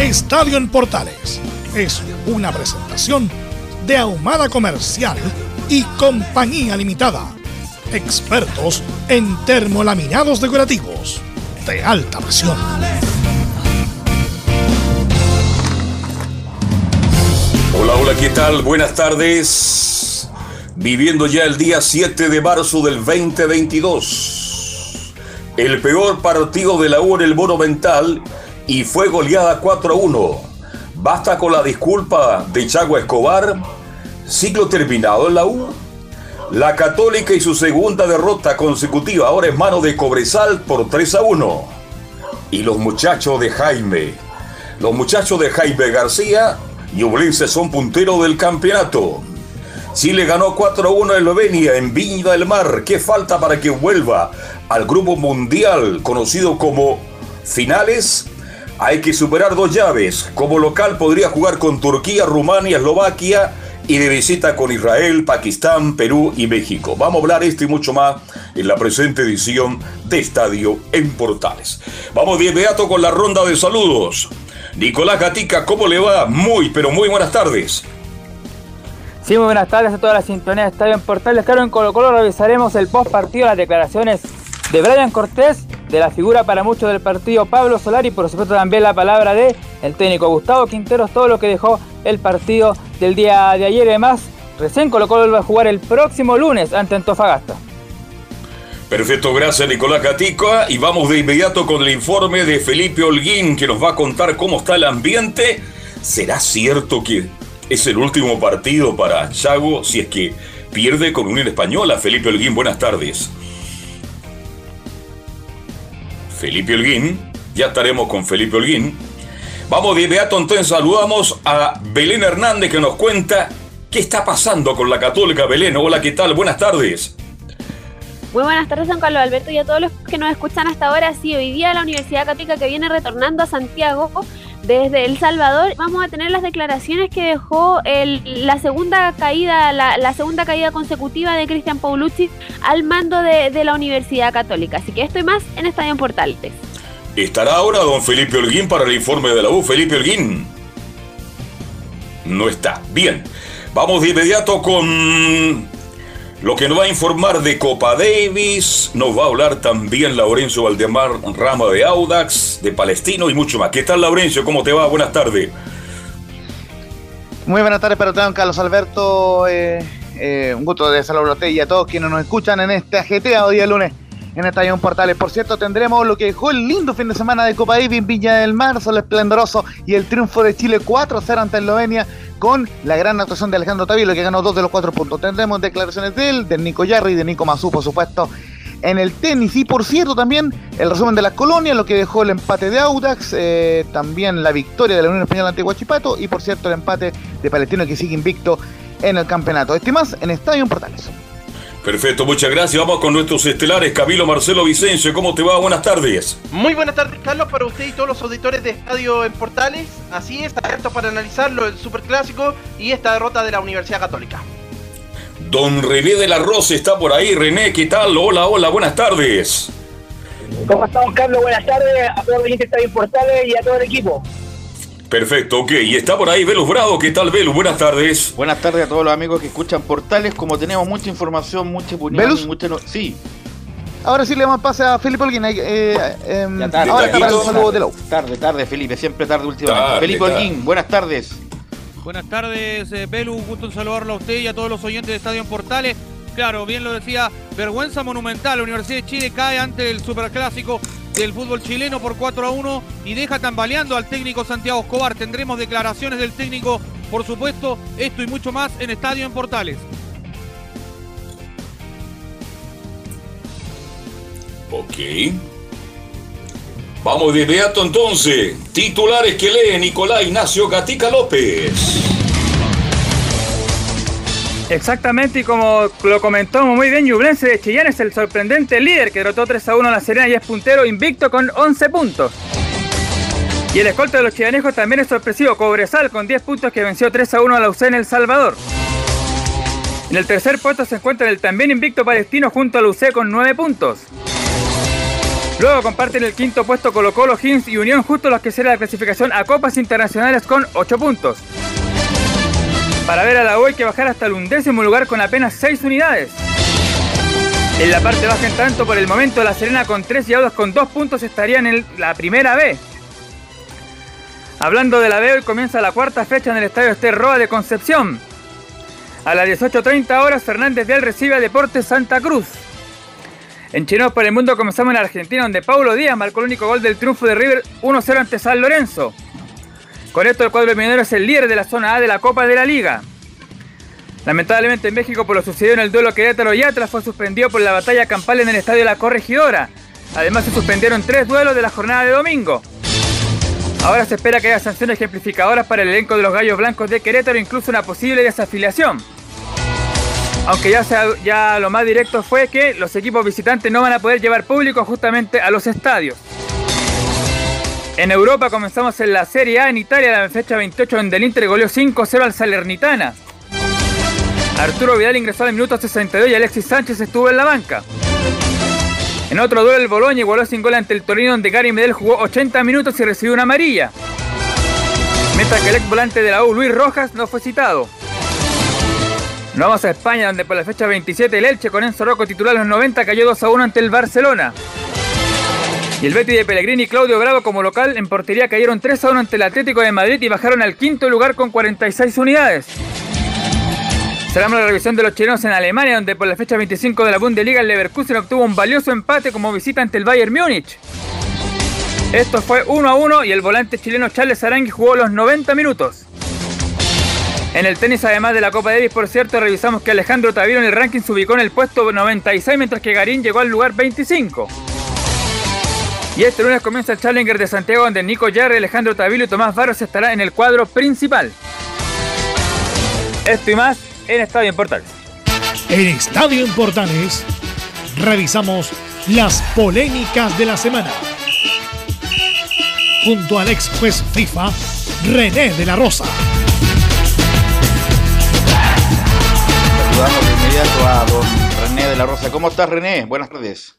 Estadio en Portales es una presentación de Ahumada Comercial y Compañía Limitada. Expertos en termolaminados decorativos de alta presión. Hola, hola, ¿qué tal? Buenas tardes. Viviendo ya el día 7 de marzo del 2022. El peor partido de la U en el Monumental y fue goleada 4 a 1. Basta con la disculpa de Chago Escobar Ciclo terminado en la U. La Católica y su segunda derrota consecutiva ahora es mano de Cobresal por 3 a 1. Y los muchachos de Jaime. Los muchachos de Jaime García y Ublense son punteros del campeonato. Chile ganó 4 a 1 en Eslovenia, en Viña del Mar. ¿Qué falta para que vuelva al grupo mundial conocido como finales? Hay que superar dos llaves. Como local podría jugar con Turquía, Rumania, Eslovaquia y de visita con Israel, Pakistán, Perú y México. Vamos a hablar esto y mucho más en la presente edición de Estadio en Portales. Vamos de inmediato con la ronda de saludos. Nicolás Gatica, ¿cómo le va? Muy, pero muy buenas tardes. Sí, muy buenas tardes a toda la sintonía de Estadio en Portales. Claro, en Colo Colo revisaremos el post partido, las declaraciones de Brian Cortés, de la figura para muchos del partido Pablo Solari y por supuesto también la palabra de el técnico Gustavo Quinteros, todo lo que dejó el partido del día de ayer. Además, recién Colo Colo va a jugar el próximo lunes ante Antofagasta. Perfecto, gracias Nicolás Gatica. Y vamos de inmediato con el informe de Felipe Holguín que nos va a contar cómo está el ambiente. ¿Será cierto que es el último partido para Chago si es que pierde con Unión Española? Felipe Holguín, buenas tardes. Felipe Holguín, ya estaremos con Felipe Holguín. Vamos de inmediato entonces saludamos a Belén Hernández que nos cuenta qué está pasando con la Católica Belén. Hola, ¿qué tal? Buenas tardes. Muy buenas tardes, San Carlos Alberto, y a todos los que nos escuchan hasta ahora. Sí, hoy día la Universidad Católica que viene retornando a Santiago desde El Salvador. Vamos a tener las declaraciones que dejó la segunda caída, la, segunda caída consecutiva de Cristian Paulucci al mando de, la Universidad Católica. Así que esto y más en Estadio Portales. ¿Estará ahora don Felipe Holguín para el informe de la U? Felipe Holguín. No está. Bien. Vamos de inmediato con lo que nos va a informar de Copa Davis. Nos va a hablar también Laurencio Valdemar Rama de Audax, de Palestino y mucho más. ¿Qué tal, Laurencio? ¿Cómo te va? Buenas tardes. Muy buenas tardes don Carlos Alberto. Eh, eh, un gusto de saludarte y a todos quienes nos escuchan en este ajeteado día lunes en Estadio Portales. Por cierto, tendremos lo que dejó el lindo fin de semana de Copa Davis Viña del Mar, Sol Esplendoroso y el triunfo de Chile 4-0 ante Eslovenia con la gran actuación de Alejandro Tavilo que ganó dos de los cuatro puntos. Tendremos declaraciones de él, de Nico Yarri y de Nico Mazú, por supuesto. En el tenis y por cierto también el resumen de las colonias, lo que dejó el empate de Audax, eh, también la victoria de la Unión Española ante Huachipato y por cierto el empate de Palestino que sigue invicto en el campeonato. Este más en Estadio Portales. Perfecto, muchas gracias. Vamos con nuestros estelares. Camilo Marcelo Vicencio, ¿cómo te va? Buenas tardes. Muy buenas tardes, Carlos, para usted y todos los auditores de Estadio en Portales. Así es, abierto para analizarlo el Superclásico y esta derrota de la Universidad Católica. Don René de la Rosa está por ahí. René, ¿qué tal? Hola, hola, buenas tardes. ¿Cómo estamos, Carlos? Buenas tardes a todos los de Estadio en Portales y a todo el equipo. Perfecto, ok. Y está por ahí Velus Bravo. ¿Qué tal, Velus? Buenas tardes. Buenas tardes a todos los amigos que escuchan Portales. Como tenemos mucha información, mucha opinión, ¿Velus? mucha no... Sí. Ahora sí le damos pase a Felipe Holguín. Eh, eh, Ya tarde. ahora está saludo de la. Tarde, tarde, Felipe, siempre tarde últimamente. Tarde, Felipe tarde. Holguín, buenas tardes. Buenas tardes, eh, Belu, gusto en saludarlo a usted y a todos los oyentes de Estadio en Portales. Claro, bien lo decía, vergüenza monumental. La Universidad de Chile cae ante el superclásico del fútbol chileno por 4 a 1 y deja tambaleando al técnico Santiago Escobar. Tendremos declaraciones del técnico, por supuesto, esto y mucho más en Estadio en Portales. Ok. Vamos de inmediato entonces. Titulares que lee Nicolás Ignacio Gatica López. Exactamente, y como lo comentó muy bien Ñublense de Chillán, es el sorprendente líder que derrotó 3 a 1 a la Serena y es puntero invicto con 11 puntos. Y el escolta de los chillanejos también es sorpresivo, Cobresal con 10 puntos que venció 3 a 1 a la UC en El Salvador. En el tercer puesto se encuentra el también invicto palestino junto a la UC con 9 puntos. Luego comparten el quinto puesto Colo Colo, Hins y Unión justo los que será la clasificación a Copas Internacionales con 8 puntos. Para ver a la U hay que bajar hasta el undécimo lugar con apenas 6 unidades. En la parte baja en tanto, por el momento La Serena con 3 y Audas con 2 puntos estarían en la primera B. Hablando de la B, hoy comienza la cuarta fecha en el Estadio Esterroa de Concepción. A las 18.30 horas, Fernández Vial recibe a Deportes Santa Cruz. En Chinos por el Mundo comenzamos en Argentina, donde Paulo Díaz marcó el único gol del triunfo de River 1-0 ante San Lorenzo. Con esto el cuadro minero es el líder de la zona A de la Copa de la Liga. Lamentablemente en México por lo sucedido en el duelo Querétaro y Atlas fue suspendido por la batalla campal en el estadio La Corregidora. Además se suspendieron tres duelos de la jornada de domingo. Ahora se espera que haya sanciones ejemplificadoras para el elenco de los Gallos Blancos de Querétaro, incluso una posible desafiliación. Aunque ya, lo más directo fue que los equipos visitantes no van a poder llevar público justamente a los estadios. En Europa comenzamos en la Serie A en Italia, la fecha 28 donde el Inter goleó 5-0 al Salernitana. Arturo Vidal ingresó al minuto 62 y Alexis Sánchez estuvo en la banca. En otro duelo el Boloña igualó sin gol ante el Torino donde Gary Medel jugó 80 minutos y recibió una amarilla. Mientras que el ex volante de la U, Luis Rojas, no fue citado. Nos vamos a España donde por la fecha 27 el Elche con Enzo Rocco titular los 90 cayó 2 a 1 ante el Barcelona. Y el Betis de Pellegrini y Claudio Bravo como local en portería cayeron 3 a 1 ante el Atlético de Madrid y bajaron al quinto lugar con 46 unidades. Cerramos la revisión de los chilenos en Alemania, donde por la fecha 25 de la Bundesliga el Leverkusen obtuvo un valioso empate como visita ante el Bayern Múnich. Esto fue 1 a 1 y el volante chileno Charles Arangui jugó los 90 minutos. En el tenis, además de la Copa Davis, por cierto, revisamos que Alejandro Taviro en el ranking se ubicó en el puesto 96, mientras que Garín llegó al lugar 25. Y este lunes comienza el Challenger de Santiago, donde Nico Yarri, Alejandro Tavilo y Tomás Barros estarán en el cuadro principal. Esto y más en Estadio en Portales. En Estadio en Portales revisamos las polémicas de la semana. Junto al ex juez FIFA, René de la Rosa. Saludamos de inmediato a don René de la Rosa. ¿Cómo estás, René? Buenas tardes.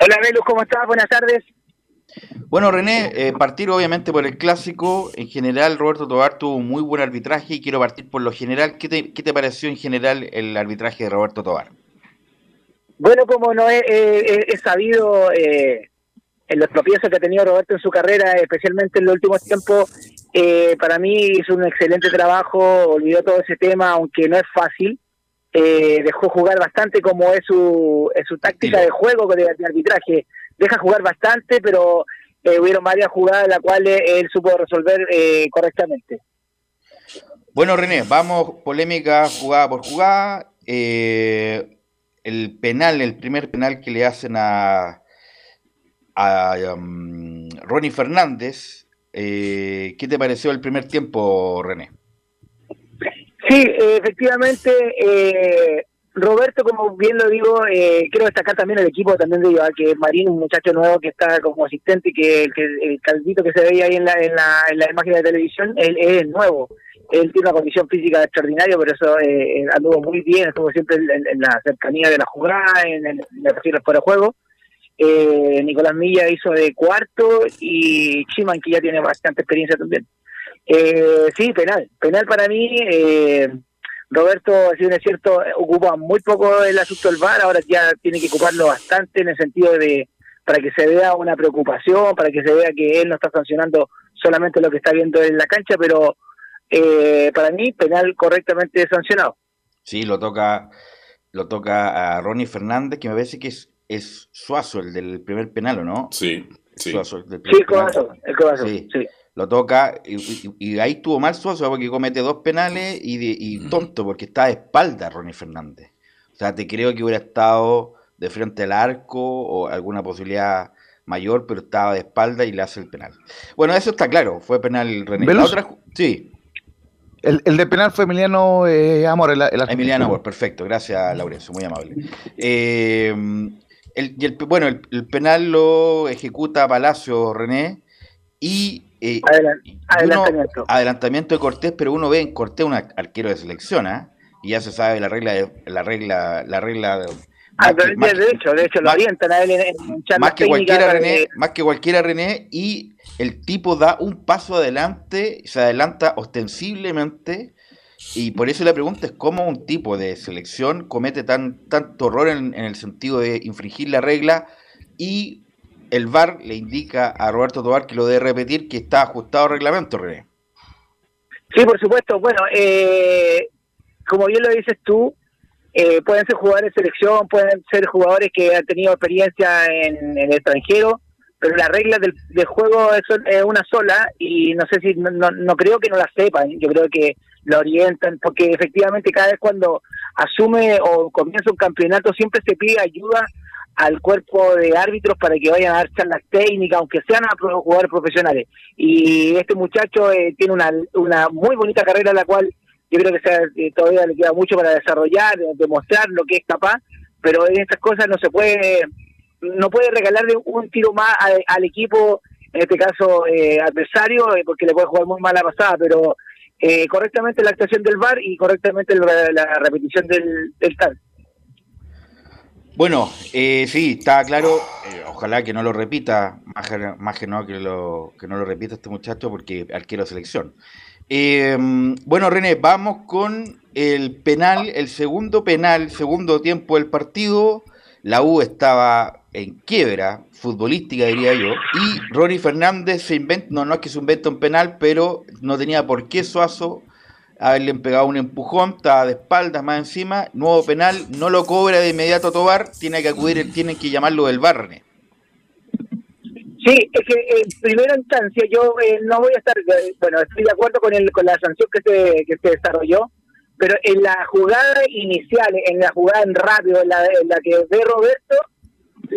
Hola, Velus, ¿cómo estás? Buenas tardes. Bueno, René, eh, partir obviamente por el clásico. En general, Roberto Tobar tuvo un muy buen arbitraje y quiero partir por lo general. ¿Qué te, qué te pareció en general el arbitraje de Roberto Tobar? Bueno, como no he, he- he sabido eh, en los tropiezos que ha tenido Roberto en su carrera, especialmente en los últimos tiempos, eh, para mí hizo un excelente trabajo, olvidó todo ese tema, aunque no es fácil. Eh, dejó jugar bastante como es su, es su táctica de juego de, de arbitraje. Deja jugar bastante, pero eh, hubieron varias jugadas en las cuales él supo resolver eh, correctamente. Bueno, René, vamos polémica jugada por jugada. Eh, el penal, el primer penal que le hacen a, a um, Ronnie Fernández. eh, ¿Qué te pareció el primer tiempo, René? Sí, eh, efectivamente, eh, Roberto, como bien lo digo, eh, quiero destacar también el equipo también de Iván, que es Marín, un muchacho nuevo que está como asistente, que el, que, el caldito que se veía ahí en la, en la, en la imagen de televisión, él, es nuevo. Él tiene una condición física extraordinaria, por eso eh, anduvo muy bien, estuvo siempre en, la cercanía de la jugada, en el, en el fuera juego. Eh, Nicolás Milla hizo de cuarto y Chiman, que ya tiene bastante experiencia también. Eh, sí, penal. Penal para mí, eh, Roberto, si bien es cierto, ocupa muy poco el asunto del VAR, ahora ya tiene que ocuparlo bastante en el sentido de para que se vea una preocupación, para que se vea que él no está sancionando solamente lo que está viendo en la cancha, pero eh, para mí penal correctamente sancionado. Sí, lo toca lo toca a Ronnie Fernández, que me parece que es, es Suazo, el del primer penal, ¿o no? Sí, sí. Suazo, el del Sí. Cobazo, el Cobazo, Sí. sí. Lo toca y, y- y ahí estuvo mal Suazo porque comete dos penales y, de- y tonto porque está de espalda Ronnie Fernández. O sea, te creo que hubiera estado de frente al arco o alguna posibilidad mayor, pero estaba de espalda y le hace el penal. Bueno, eso está claro, fue penal René. Sí, El, el de penal fue Emiliano eh, Amor. El, el. Emiliano Amor, perfecto, gracias Laurencio, muy amable. Eh, el, y el- bueno, el, el penal lo ejecuta Palacio René y, eh, uno- adelantamiento. adelantamiento de Cortés, pero uno ve en Cortés un ar- arquero de selección, ¿ah? y ya se sabe la regla, de- la regla, la regla. de- Ah, que- de, hecho, de hecho, lo avientan a él en, en más que cualquiera René, más que cualquiera René, y el tipo da un paso adelante, se adelanta ostensiblemente, y por eso la pregunta es cómo un tipo de selección comete tan tanto error en, en el sentido de infringir la regla y el VAR le indica a Roberto Tobar que lo debe repetir que está ajustado al reglamento, René. Sí, por supuesto. Bueno, eh, como bien lo dices tú, eh, pueden ser jugadores de selección, pueden ser jugadores que han tenido experiencia en, el extranjero, pero las reglas del, juego es, es una sola y no sé si, no, no, no creo que no la sepan, yo creo que lo orientan, porque efectivamente cada vez cuando asume o comienza un campeonato siempre se pide ayuda al cuerpo de árbitros para que vayan a dar charlas técnicas, aunque sean a jugadores profesionales. Y este muchacho eh, tiene una, una muy bonita carrera, la cual yo creo que sea, todavía le queda mucho para desarrollar, demostrar lo que es capaz, pero en estas cosas no se puede, no puede regalarle un tiro más al, equipo, en este caso eh, adversario, eh, porque le puede jugar muy mal la pasada, pero eh, correctamente la actuación del VAR y correctamente la, la repetición del, del. Bueno, eh, sí, está claro. eh, ojalá que no lo repita, más, más que no que lo, que no lo repita este muchacho porque arquero selección. Eh, bueno, René, vamos con el penal, el segundo penal, segundo tiempo del partido. La U estaba en quiebra futbolística, diría yo. Y Ronnie Fernández se inventa, no, no es que se invente un penal, pero no tenía por qué Suazo haberle pegado un empujón, estaba de espaldas más encima, nuevo penal, no lo cobra de inmediato Tobar, tiene que acudir, tienen que llamarlo del bar, René. Sí, es que en primera instancia yo eh, no voy a estar, eh, bueno, estoy de acuerdo con el con la sanción que se, que se desarrolló, pero en la jugada inicial, en la jugada en rápido, en la, en la que ve Roberto,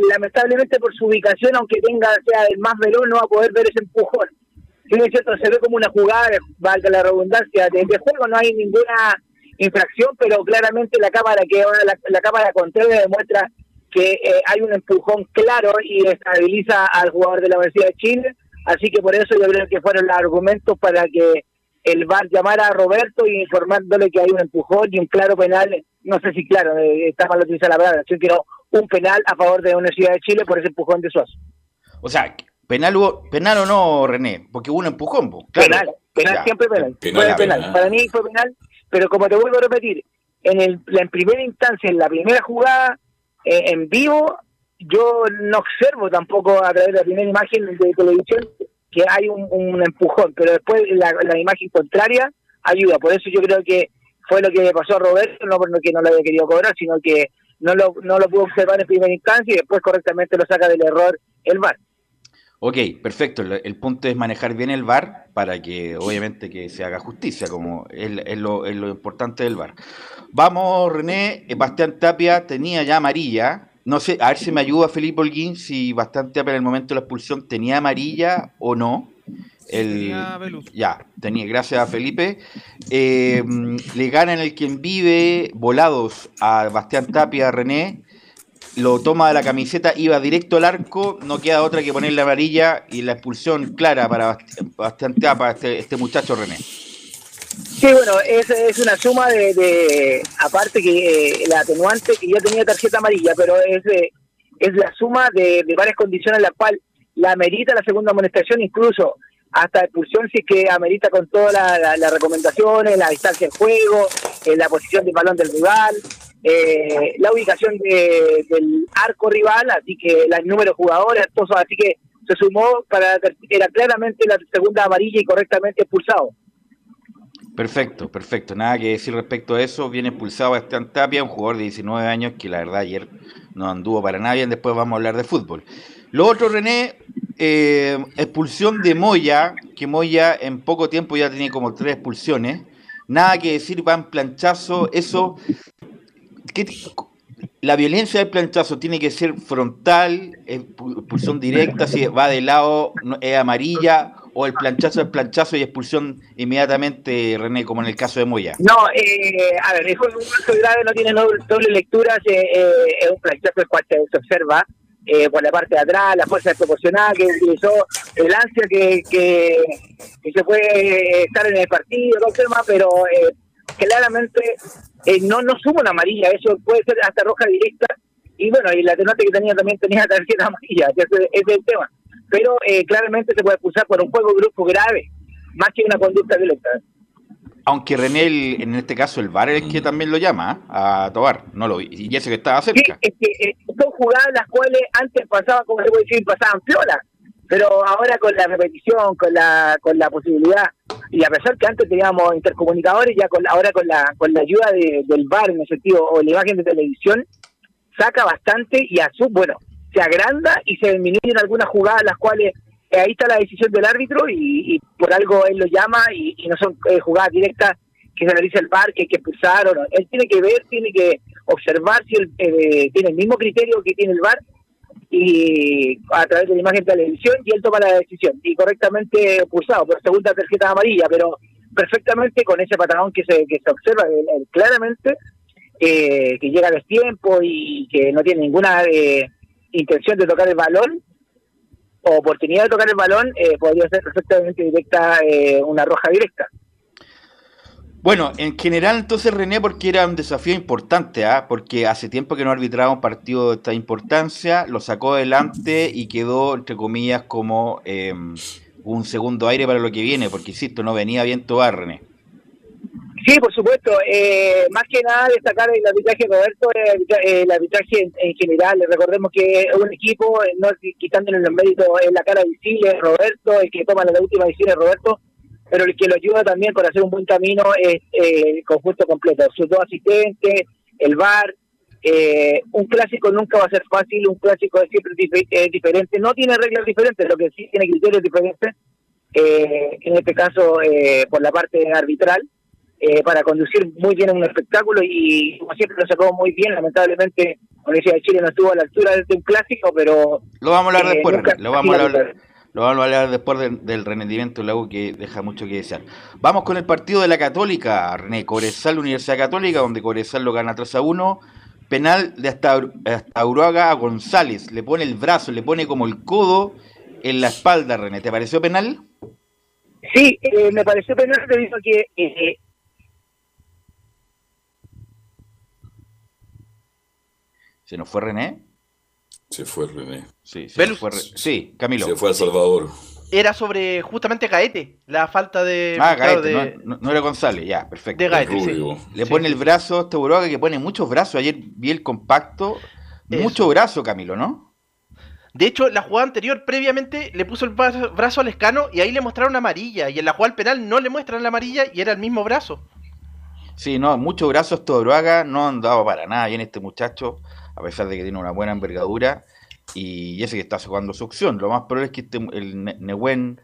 lamentablemente por su ubicación, aunque tenga sea el más veloz, no va a poder ver ese empujón. Bien es cierto, se ve como una jugada, valga la redundancia, de, de juego, no hay ninguna infracción, pero claramente la cámara que ahora la, la cámara contraria demuestra que eh, hay un empujón claro y estabiliza al jugador de la Universidad de Chile, así que por eso yo creo que fueron los argumentos para que el VAR llamara a Roberto y informándole que hay un empujón y un claro penal, no sé si claro, eh, está mal utilizar la palabra, quiero un penal a favor de la Universidad de Chile por ese empujón de Suazo. O sea, penal, hubo- penal o no, René, porque hubo un empujón, claro. Penal, penal Ya. siempre penal. Penal, Fue penal. penal. Para mí fue penal, pero como te vuelvo a repetir, en, el, la- en primera instancia, en la primera jugada, eh, en vivo, yo no observo tampoco a través de la primera imagen de televisión que hay un, un empujón, pero después la, la imagen contraria ayuda. Por eso yo creo que fue lo que le pasó a Roberto, no porque no lo había querido cobrar, sino que no lo, no lo pudo observar en primera instancia y después correctamente lo saca del error el VAR. Ok, perfecto. El, el punto es manejar bien el VAR para que obviamente que se haga justicia, como es, es lo, es lo importante del VAR. Vamos, René. Eh, Bastián Tapia tenía ya amarilla. No sé, a ver si me ayuda Felipe Holguín si Bastián Tapia en el momento de la expulsión tenía amarilla o no. El, ya, tenía, gracias a Felipe. Eh, le ganan el quien vive volados a Bastián Tapia, René. Lo toma de la camiseta, iba directo al arco, no queda otra que ponerle amarilla y la expulsión clara para Bast- Bastián Tapia, este, este muchacho René. Sí, bueno, es, es una suma de, de aparte que eh, la atenuante que ya tenía tarjeta amarilla, pero es eh, es la suma de, de varias condiciones en las cuales la merita la segunda amonestación, incluso hasta expulsión si es que amerita con todas las recomendaciones, la distancia del juego, eh, la posición del balón del rival, eh, la ubicación del arco rival, así que el número de jugadores, así que se sumó para era claramente la segunda amarilla y correctamente expulsado. Perfecto, perfecto. Nada que decir respecto a eso. Viene expulsado Esteban Tapia, un jugador de 19 años que la verdad ayer no anduvo para nadie. Después vamos a hablar de fútbol. Lo otro, René, eh, expulsión de Moya, que Moya en poco tiempo ya tenía como tres expulsiones. Nada que decir, va en planchazo. Eso, la violencia del planchazo tiene que ser frontal, expulsión directa, si va de lado, es amarilla, o el planchazo es planchazo y expulsión inmediatamente, René, como en el caso de Moya? No, eh, a ver, es un caso grave, no tiene doble, lectura, eh, eh, es un planchazo el cual se, observa eh, por la parte de atrás, la fuerza desproporcionada que utilizó, el ansia que, que, se puede estar en el partido, no tema, pero eh, no, no suma una amarilla, eso puede ser hasta roja directa, y bueno, y la tenante que tenía también tenía tarjeta amarilla, ese, ese es el tema pero eh, claramente se puede expulsar por un juego grupo grave, más que una conducta violenta. Aunque René, en este caso, el VAR es que también lo llama ¿ah? a Tobar, no lo y ese que estaba cerca. Sí, es que eh, son jugadas las cuales antes pasaban, como se puede decir, pasaban piola, pero ahora con la repetición, con la con la posibilidad, y a pesar que antes teníamos intercomunicadores, ya con ahora con la con la ayuda del VAR, en el sentido, o la imagen de televisión, saca bastante y a su, bueno, se agranda y se disminuyen algunas jugadas las cuales eh, ahí está la decisión del árbitro y, por algo él lo llama y, no son eh, jugadas directas que se analiza el VAR, que hay que expulsar o no. Él tiene que ver, tiene que observar si él eh, tiene el mismo criterio que tiene el VAR y a través de la imagen de televisión y él toma la decisión y correctamente expulsado por segunda tarjeta amarilla, pero perfectamente con ese patagón que se, que se observa claramente que llega a tiempo y que no tiene ninguna intención de tocar el balón oportunidad de tocar el balón, eh, podría ser perfectamente directa eh, una roja directa. Bueno, en general entonces René, porque era un desafío importante, ¿ah? porque hace tiempo que no arbitraba un partido de esta importancia, lo sacó adelante y quedó, entre comillas, como eh, un segundo aire para lo que viene, porque insisto, no venía bien Tobar, René. Sí, por supuesto. Eh, más que nada destacar el arbitraje de Roberto, eh, el arbitraje en, general. Recordemos que un equipo, eh, no quitándole los méritos en la cara visible, Roberto, el que toma la última decisión es Roberto, pero el que lo ayuda también con hacer un buen camino es el conjunto completo. Sus dos asistentes, el VAR. un clásico nunca va a ser fácil, un clásico es siempre diferente. No tiene reglas diferentes, lo que sí tiene criterios diferentes. en este caso, por la parte arbitral eh, para conducir muy bien un espectáculo y como siempre lo sacó muy bien, lamentablemente la Universidad de Chile no estuvo a la altura de un clásico, pero... Lo vamos a hablar eh, después, lo vamos a hablar, lo vamos a hablar después del rendimiento de la que deja mucho que desear. Vamos con el partido de la Católica, René, Cobresal, Universidad Católica, donde Cobresal lo gana 3 a 1. Penal de hasta, hasta Uruaga a González, le pone el brazo, le pone como el codo en la espalda, René. ¿Te pareció penal? Sí, eh, me pareció penal debido a que eh, ¿Se nos fue René? Se fue René. Sí, se fue sí, Camilo. Se fue a Salvador. Era sobre justamente Gaete, la falta de. Ah, Gaete, no, era González, ya, perfecto. De Gaete, sí. Le pone el brazo a este Uruguay que pone muchos brazos. Ayer vi el compacto. Mucho brazo, Camilo, ¿no? De hecho, la jugada anterior, previamente, le puso el brazo al escano y ahí le mostraron amarilla. Y en la jugada penal no le muestran la amarilla y era el mismo brazo. Sí, no, muchos brazos Uruguay no han dado para nada bien este muchacho a pesar de que tiene una buena envergadura, y ese que está jugando su opción. Lo más probable es que este, el Nehuen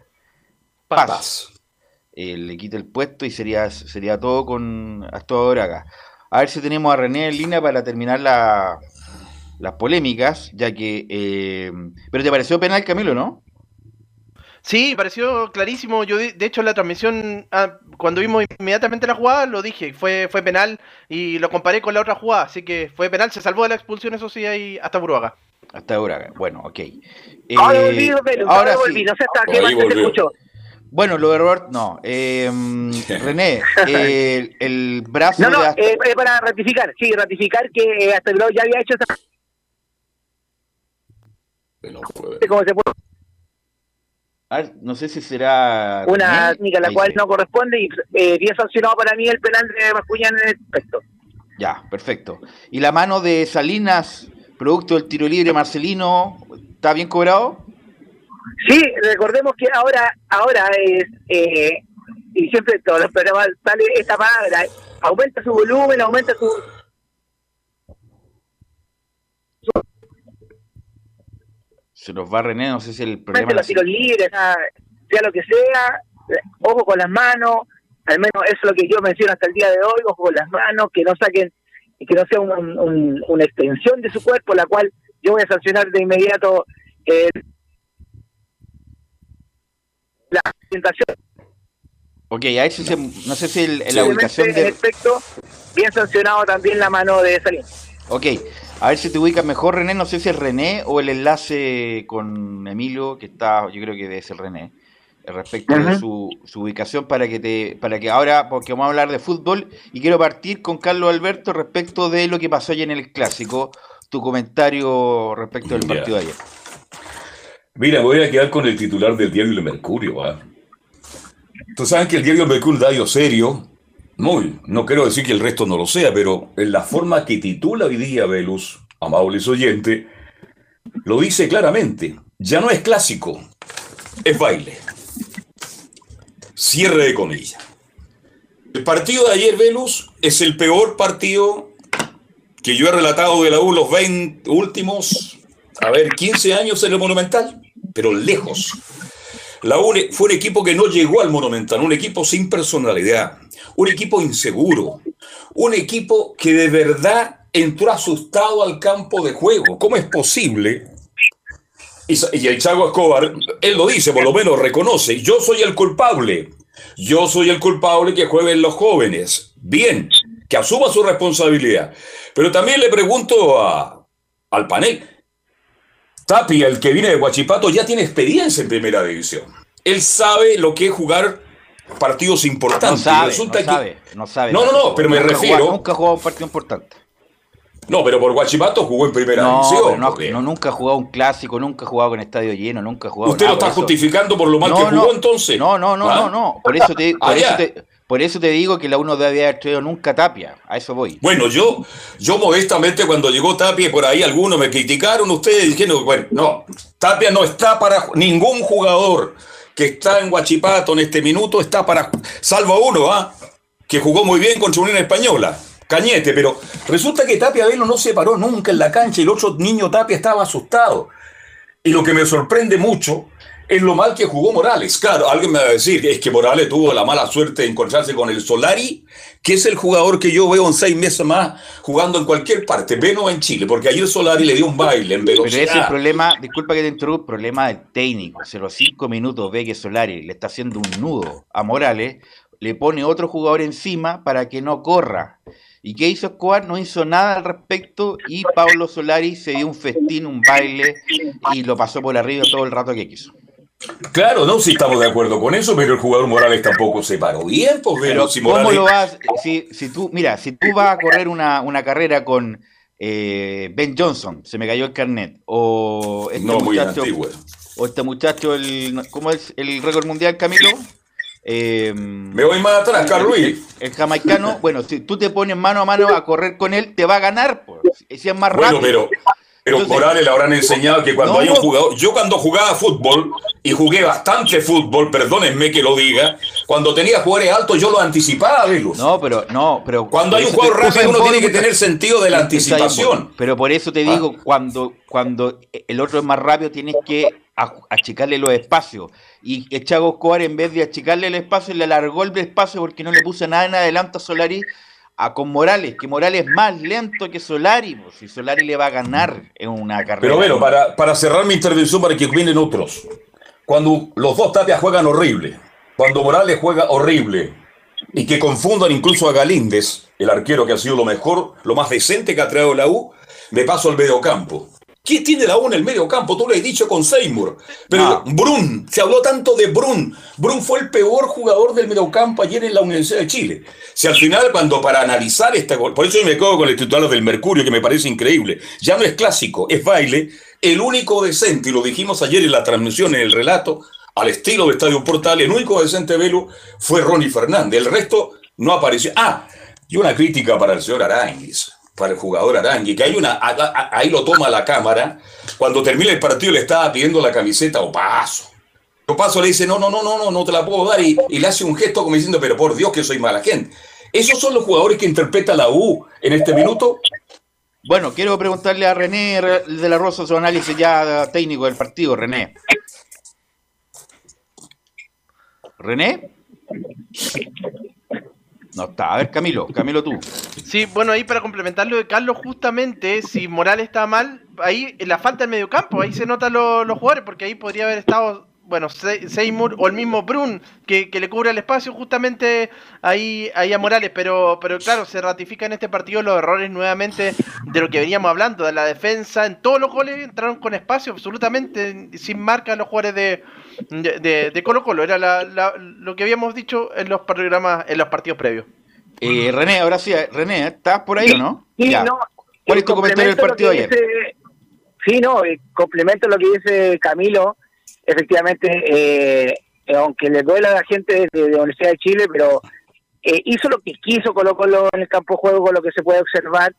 Paz, eh, le quite el puesto y sería, sería todo con Astor acá. A ver si tenemos a René en línea para terminar la, las polémicas, ya que... Eh, pero te pareció penal, Camilo, ¿no? Sí, pareció clarísimo. Yo, de, hecho, en la transmisión, ah, cuando vimos inmediatamente la jugada, lo dije, fue, fue penal y lo comparé con la otra jugada. Así que fue penal, se salvó de la expulsión, eso sí, ahí hasta Buraga. Hasta Buraga, bueno, ok. ahora volví, ahora volví, no sé hasta qué más se escuchó. Bueno, lo de Robert, no. Eh, René, el, brazo. No, no, eh, para ratificar, sí, ratificar que hasta el ya había hecho esa. No puede. ¿Cómo se puede? A ver, no sé si será. Una técnica a la Ahí cual sí. no corresponde y eh, bien sancionado para mí el penal de Bascuñán en el aspecto. Ya, perfecto. ¿Y la mano de Salinas, producto del tiro libre Marcelino, está bien cobrado? Sí, recordemos que ahora ahora es, eh, y siempre en todos los programas sale esta palabra, aumenta su volumen, aumenta su... Se nos va René, no sé si el problema. los tiros libres, sea, sea lo que sea, eh, ojo con las manos, al menos eso es lo que yo menciono hasta el día de hoy, ojo con las manos, que no saquen, que no sea un- un- una extensión de su cuerpo, la cual yo voy a sancionar de inmediato eh, la presentación Ok, a ver si se- no sé si el- la ubicación En de. efecto, bien sancionado también la mano de Salinas. Ok, a ver si te ubicas mejor, René. No sé si es René o el enlace con Emilio, que está, yo creo que debe ser René, eh, respecto de Ujú. su, su ubicación para que te, para que ahora, porque vamos a hablar de fútbol, y quiero partir con Carlos Alberto respecto de lo que pasó ayer en el clásico, tu comentario respecto del partido de ayer. Mira, voy a quedar con el titular del diario El Mercurio. ¿va? Tú sabes que el diario El Mercurio es un diario serio. Muy, no quiero decir que el resto no lo sea, pero en la forma que titula hoy día Velus, amables oyentes, lo dice claramente. Ya no es clásico, es baile. Cierre de comillas. El partido de ayer, Velus, es el peor partido que yo he relatado de la U los 20 últimos, a ver, 15 años en el Monumental, pero lejos. La U fue un equipo que no llegó al Monumental, un equipo sin personalidad, un equipo inseguro, un equipo que de verdad entró asustado al campo de juego. ¿Cómo es posible? Y, el Chago Escobar, él lo dice, por lo menos reconoce, yo soy el culpable, yo soy el culpable que jueguen los jóvenes. Bien, que asuma su responsabilidad. Pero también le pregunto a- al panel, Tapia, el que viene de Huachipato, ya tiene experiencia en primera división. Él sabe lo que es jugar partidos No importantes. sabe, Resulta no que- sabe, no sabe. No, no, no, pero me Nunca refiero- jugado- nunca ha jugado un partido importante. No, pero por Guachipato jugó en primera No, división. no, no, nunca ha jugado un clásico, nunca ha jugado con estadio lleno, nunca ha jugado ¿Usted lo está por justificando por lo mal No, que jugó no, entonces? No, no, no, ¿Ah? no, no. Por eso te, por Ah, eso te, por eso te digo que la uno debe haber traído nunca Tapia. A eso voy. Bueno, yo, yo modestamente cuando llegó Tapia, por ahí algunos me criticaron, ustedes dijeron, bueno, no, Tapia no está para ningún jugador que está en Huachipato en este minuto, está para, salvo uno, ¿ah? que jugó muy bien contra Unión Española, Cañete, pero resulta que Tapia Velo no se paró nunca en la cancha y el otro niño Tapia estaba asustado. Y lo que me sorprende mucho es lo mal que jugó Morales. Claro, alguien me va a decir es que Morales tuvo la mala suerte de encontrarse con el Solari, que es el jugador que yo veo en seis meses más jugando en cualquier parte, Veno en Chile, porque ayer Solari le dio un baile en Pero ese es el velocidad. problema, disculpa que te interrumpa, problema del técnico. A los cinco minutos ve que Solari le está haciendo un nudo a Morales, le pone otro jugador encima para que no corra. ¿Y qué hizo Escobar? No hizo nada al respecto y Pablo Solari se dio un festín, un baile y lo pasó por arriba todo el rato que quiso. Claro, no, si estamos de acuerdo con eso, pero el jugador Morales tampoco se paró bien, pues Pero si ¿cómo lo vas? Si, si tú, mira, si tú vas a correr una, una carrera con eh, Ben Johnson, se me cayó el carnet, o este No, muchacho, o este muchacho, el, ¿cómo es el récord mundial, Camilo? Eh, Me voy más atrás, Carlos Luis. el jamaicano, bueno, si tú te pones mano a mano a correr con él, te va a ganar, pues, si es más Bueno, rápido. pero, pero Entonces- Morales le habrán enseñado que cuando No, hay un jugador. Yo cuando jugaba fútbol, y jugué bastante fútbol, perdónenme que lo diga, cuando tenía jugadores altos yo lo anticipaba, Velus. No, pero no, pero Cuando hay un jugador rápido, uno tiene que tener sentido de la anticipación. Pero por eso te Ah. digo, cuando, cuando el otro es más rápido, tienes que achicarle los espacios. Y Chago Escobar, en vez de achicarle el espacio, le alargó el espacio porque no le puso nada en adelante a Solari a, con Morales, que Morales es más lento que Solari, pues, y Solari le va a ganar en una carrera. Pero bueno, para, para cerrar mi intervención, para que vienen otros. Cuando los dos tapias juegan horrible, cuando Morales juega horrible, y que confundan incluso a Galíndez, el arquero que ha sido lo mejor, lo más decente que ha traído la U, me paso al mediocampo. ¿Quién tiene la U en el mediocampo? Tú lo has dicho con Seymour. Pero No. Brun, se habló tanto de Brun. Brun fue el peor jugador del mediocampo ayer en la Universidad de Chile. Si al final, cuando para analizar esta gol, por eso yo me quedo con el titular del Mercurio, que me parece increíble, ya no es clásico, es baile. El único decente, y lo dijimos ayer en la transmisión, en el relato, al estilo de Estadio Portal, el único decente Velu fue Ronnie Fernández. El resto no apareció. Ah, y una crítica para el señor Aranguis, para el jugador Aranguis, que hay una, ahí lo toma la cámara. Cuando termina el partido le estaba pidiendo la camiseta o paso. Paso le dice, no, no, no, no, no, no te la puedo dar. Y, y, le hace un gesto como diciendo, pero por Dios que soy mala gente. ¿Esos son los jugadores que interpreta la U en este minuto? Bueno, quiero preguntarle a René de la Rosa su análisis ya técnico del partido, René. ¿René? No está. A ver, Camilo, Camilo tú. Sí, bueno, ahí para complementar lo de Carlos, justamente, si Morales está mal, ahí la falta del mediocampo, ahí se notan los jugadores, porque ahí podría haber estado bueno, Seymour o el mismo Brun que, le cubre el espacio justamente ahí, ahí a Morales, pero, pero claro, se ratifica en este partido los errores nuevamente de lo que veníamos hablando, de la defensa, en todos los goles entraron con espacio, absolutamente sin marca los jugadores de, de, Colo Colo, era lo que habíamos dicho en los programas, en los partidos previos. Eh, René, ahora sí, René, ¿estás por ahí o no? Sí, no. ¿Cuál es tu comentario del partido ayer? sí, no, complemento lo que dice Camilo efectivamente, eh, aunque le duela a la gente de, la Universidad de Chile, pero eh, hizo lo que quiso Colo Colo en el campo de juego, con lo que se puede observar.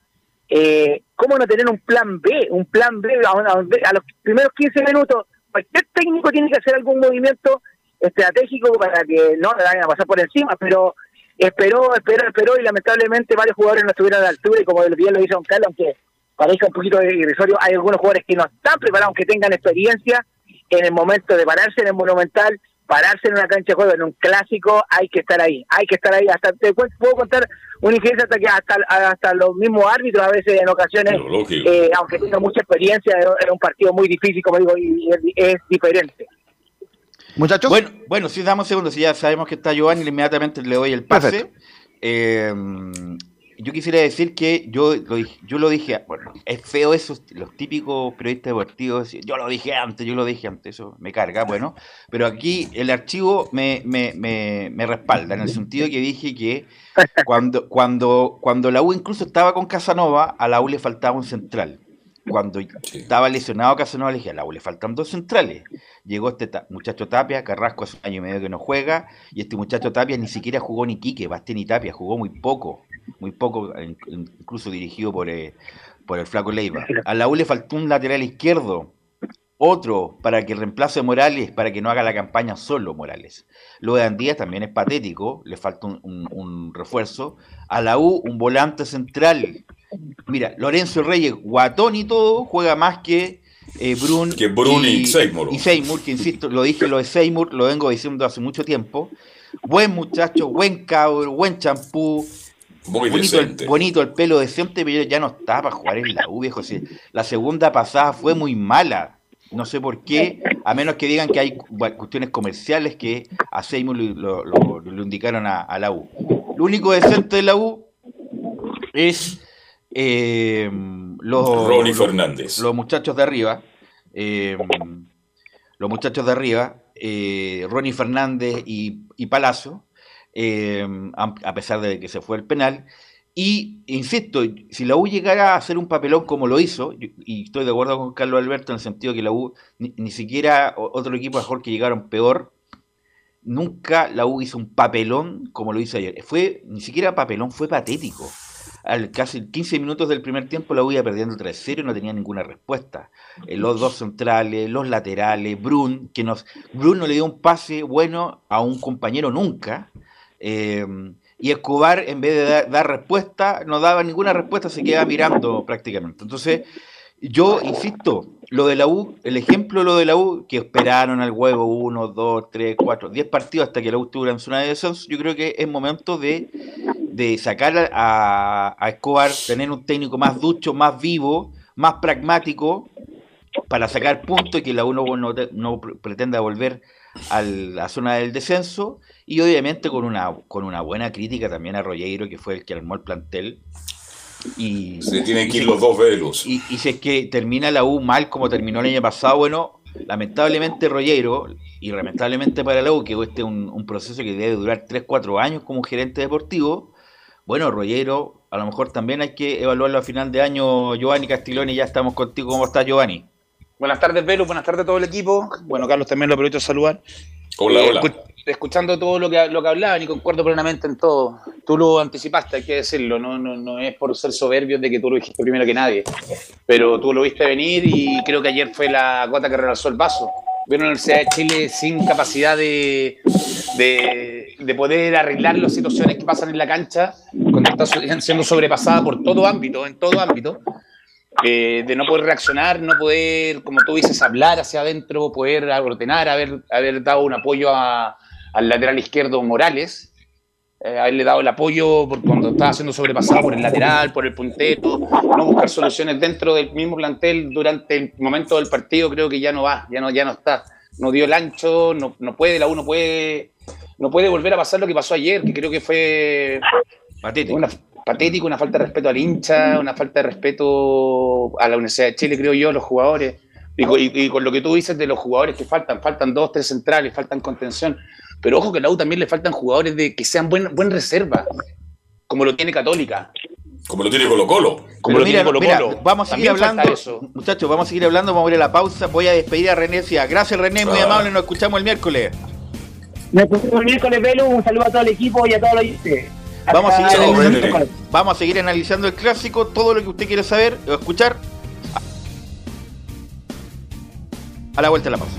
Eh, ¿Cómo no tener un plan B? Un plan B a, los primeros 15 minutos. Cualquier técnico tiene que hacer algún movimiento estratégico para que no le vayan a pasar por encima, pero esperó, esperó, esperó y lamentablemente varios jugadores no estuvieron a la altura y como bien lo dice Don Carlos, aunque parezca un poquito irrisorio, hay algunos jugadores que no están preparados, aunque tengan experiencia en el momento de pararse en el Monumental, pararse en una cancha de juego, en un clásico, hay que estar ahí, hay que estar ahí. Hasta te puedo contar una injerencia hasta que hasta, hasta los mismos árbitros a veces en ocasiones, eh, aunque tenga mucha experiencia, era un partido muy difícil, como digo, y es, diferente. Muchachos. Bueno, bueno, si damos segundos, si ya sabemos que está Giovanni, inmediatamente le doy el pase. Eh, yo quisiera decir que yo lo dije, yo lo dije, bueno, es feo eso, los típicos periodistas deportivos, yo lo dije antes, yo lo dije antes, eso me carga, bueno, pero aquí el archivo me, me, me, me respalda, en el sentido que dije que cuando, cuando, cuando la U incluso estaba con Casanova, a la U le faltaba un central. Cuando estaba lesionado Casanova, le dije, a la U le faltan dos centrales. Llegó este muchacho Tapia, Carrasco hace un año y medio que no juega, y este muchacho Tapia ni siquiera jugó ni Quique, Bastien y Tapia, jugó muy poco muy poco, incluso dirigido por, eh, por el Flaco Leiva. A la U le faltó un lateral izquierdo, otro para que reemplace a Morales, para que no haga la campaña solo Morales. Lo de Andías también es patético, le falta un, refuerzo. A la U, un volante central. Mira, Lorenzo Reyes, guatón y todo, juega más que eh, Brun, que Brun y, Seymour. Y Seymour, que insisto, lo dije lo de Seymour, lo vengo diciendo hace mucho tiempo. Buen muchacho, buen cabro, buen champú, bonito, el, bonito el pelo decente, pero ya no está para jugar en la U, viejo. la segunda pasada fue muy mala. No sé por qué, a menos que digan que hay cuestiones comerciales que a Seymour lo, lo, indicaron a, la U. Lo único decente de la U es eh, los, Fernández. los muchachos de arriba. Eh, los muchachos de arriba, eh, Ronnie Fernández y, y Palazzo, eh, a pesar de que se fue el penal. Y, insisto, si la U llegara a hacer un papelón como lo hizo, y estoy de acuerdo con Carlos Alberto en el sentido que la U, ni, siquiera otro equipo mejor que llegaron peor, nunca la U hizo un papelón como lo hizo ayer. Fue, ni siquiera papelón, fue patético. Al casi 15 minutos del primer tiempo la iba perdiendo 3-0 y no tenía ninguna respuesta. Eh, los dos centrales, los laterales, Brun, que nos, Brun no le dio un pase bueno a un compañero nunca. Em, y Escobar, en vez de dar, respuesta, no daba ninguna respuesta, se quedaba mirando prácticamente. Entonces, yo insisto, lo de la U, el ejemplo de lo de la U, que esperaron al huevo 1, 2, 3, 4, 10 partidos hasta que la U estuviera en zona de descenso, yo creo que es momento de, sacar a, Escobar, tener un técnico más ducho, más vivo, más pragmático, para sacar puntos y que la U no, no pretenda volver a la zona del descenso y obviamente con una, con una buena crítica también a Rollero, que fue el que armó el plantel. Y, se tienen que ir los dos velos. Y, si es que termina la U mal como terminó el año pasado, bueno, lamentablemente Rollero, y lamentablemente para la U, que este es un, proceso que debe durar 3-4 años como gerente deportivo, bueno, Rollero, a lo mejor también hay que evaluarlo a final de año. Giovanni Castiglione, ya estamos contigo. ¿Cómo está Giovanni? Buenas tardes, Velo. Buenas tardes a todo el equipo. Bueno, Carlos también lo aprovecho a saludar. Hola, Eh, hola. escu- escuchando todo lo que, lo que hablaban y concuerdo plenamente en todo. Tú lo anticipaste, hay que decirlo. No, no, no es por ser soberbio de que tú lo dijiste primero que nadie. Pero tú lo viste venir y creo que ayer fue la gota que rebasó el vaso. Vieron una Universidad de Chile sin capacidad de, de, de poder arreglar las situaciones que pasan en la cancha cuando está siendo sobrepasada por todo ámbito, en todo ámbito. eh, de no poder reaccionar, no poder, como tú dices, hablar hacia adentro, poder ordenar, haber, haber dado un apoyo a- al lateral izquierdo Morales, eh, haberle dado el apoyo por cuando estaba siendo sobrepasado por el lateral, por el puntero, no buscar soluciones dentro del mismo plantel durante el momento del partido, creo que ya no va, ya no, ya no está. No dio el ancho, no, no puede, la uno puede, no puede volver a pasar lo que pasó ayer, que creo que fue Patético. una, patético, una falta de respeto al hincha, una falta de respeto a la Universidad de Chile, creo yo, a los jugadores. Y, y- y con lo que tú dices de los jugadores que faltan, faltan dos, tres centrales, faltan contención. Pero ojo que a la U también le faltan jugadores de que sean buen, buen reserva, como lo tiene Católica, Como lo tiene Colo Colo. como Pero lo mira, tiene Colo mira, Colo. vamos a seguir También hablando. eso. Muchachos, vamos a seguir hablando, vamos a ir a la pausa. Voy a despedir a René Cia. Gracias, René, muy Ah. amable. Nos escuchamos el miércoles. Nos escuchamos el miércoles, Velo. Un saludo a todo el equipo y a todos los oyentes. Vamos a seguir, vamos a seguir analizando el clásico, todo lo que usted quiere saber o escuchar. A la vuelta de la pausa.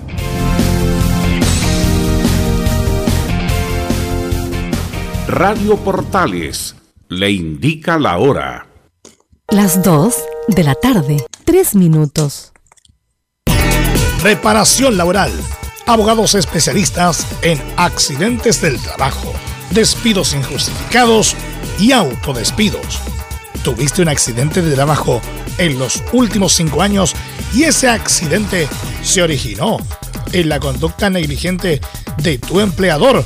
Radio Portales le indica la hora. Las 2 de la tarde, 3 minutos. Reparación laboral. Abogados especialistas en accidentes del trabajo, despidos injustificados y autodespidos. ¿Tuviste un accidente de trabajo en los últimos cinco años y ese accidente se originó en la conducta negligente de tu empleador?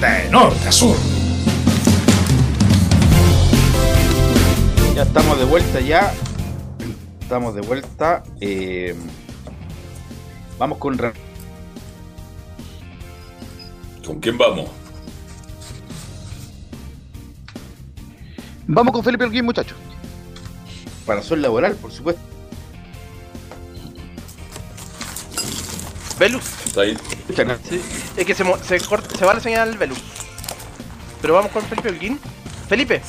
de norte a sur. Ya estamos de vuelta ya. Estamos de vuelta. Eh, vamos con... ¿Con quién vamos? Vamos con Felipe Alguín, muchachos. Para sol laboral, por supuesto. Velus. Está ahí. Sí, es que se, se, corta- se va la señal Velus. Pero vamos con Felipe Holguín. Felipe.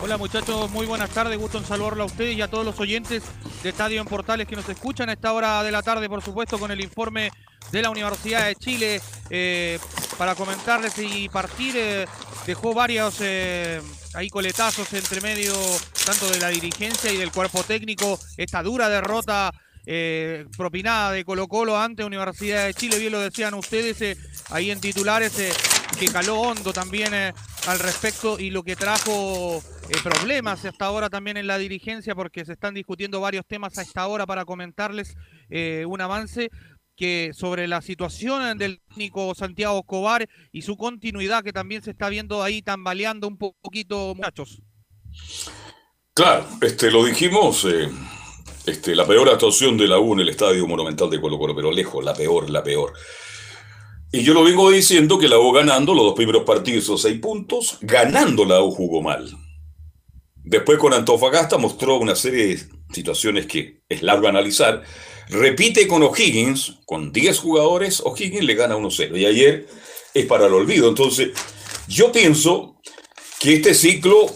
Hola muchachos, muy buenas tardes, gusto en saludarlo a ustedes y a todos los oyentes de Estadio en Portales que nos escuchan a esta hora de la tarde, por supuesto, con el informe de la Universidad de Chile eh, para comentarles y partir. eh, dejó varios eh, ahí coletazos entre medio, tanto de la dirigencia y del cuerpo técnico, esta dura derrota eh, propinada de Colo Colo ante Universidad de Chile, bien lo decían ustedes eh, ahí en titulares, eh, que caló hondo también al respecto y lo que trajo problemas hasta ahora también en la dirigencia porque se están discutiendo varios temas a esta hora para comentarles un avance que sobre la situación del técnico Santiago Escobar y su continuidad que también se está viendo ahí tambaleando un po- poquito, muchachos. Claro, este, lo dijimos, este, la peor actuación de la U en el Estadio Monumental de Colo Colo, pero lejos, la peor, la peor. Y yo lo vengo diciendo que la U ganando los dos primeros partidos, esos seis puntos, ganando la U jugó mal. Después con Antofagasta mostró una serie de situaciones que es largo analizar. Repite con O'Higgins, con 10 jugadores, O'Higgins le gana 1-0. Y ayer es para el olvido. Entonces, yo pienso que este ciclo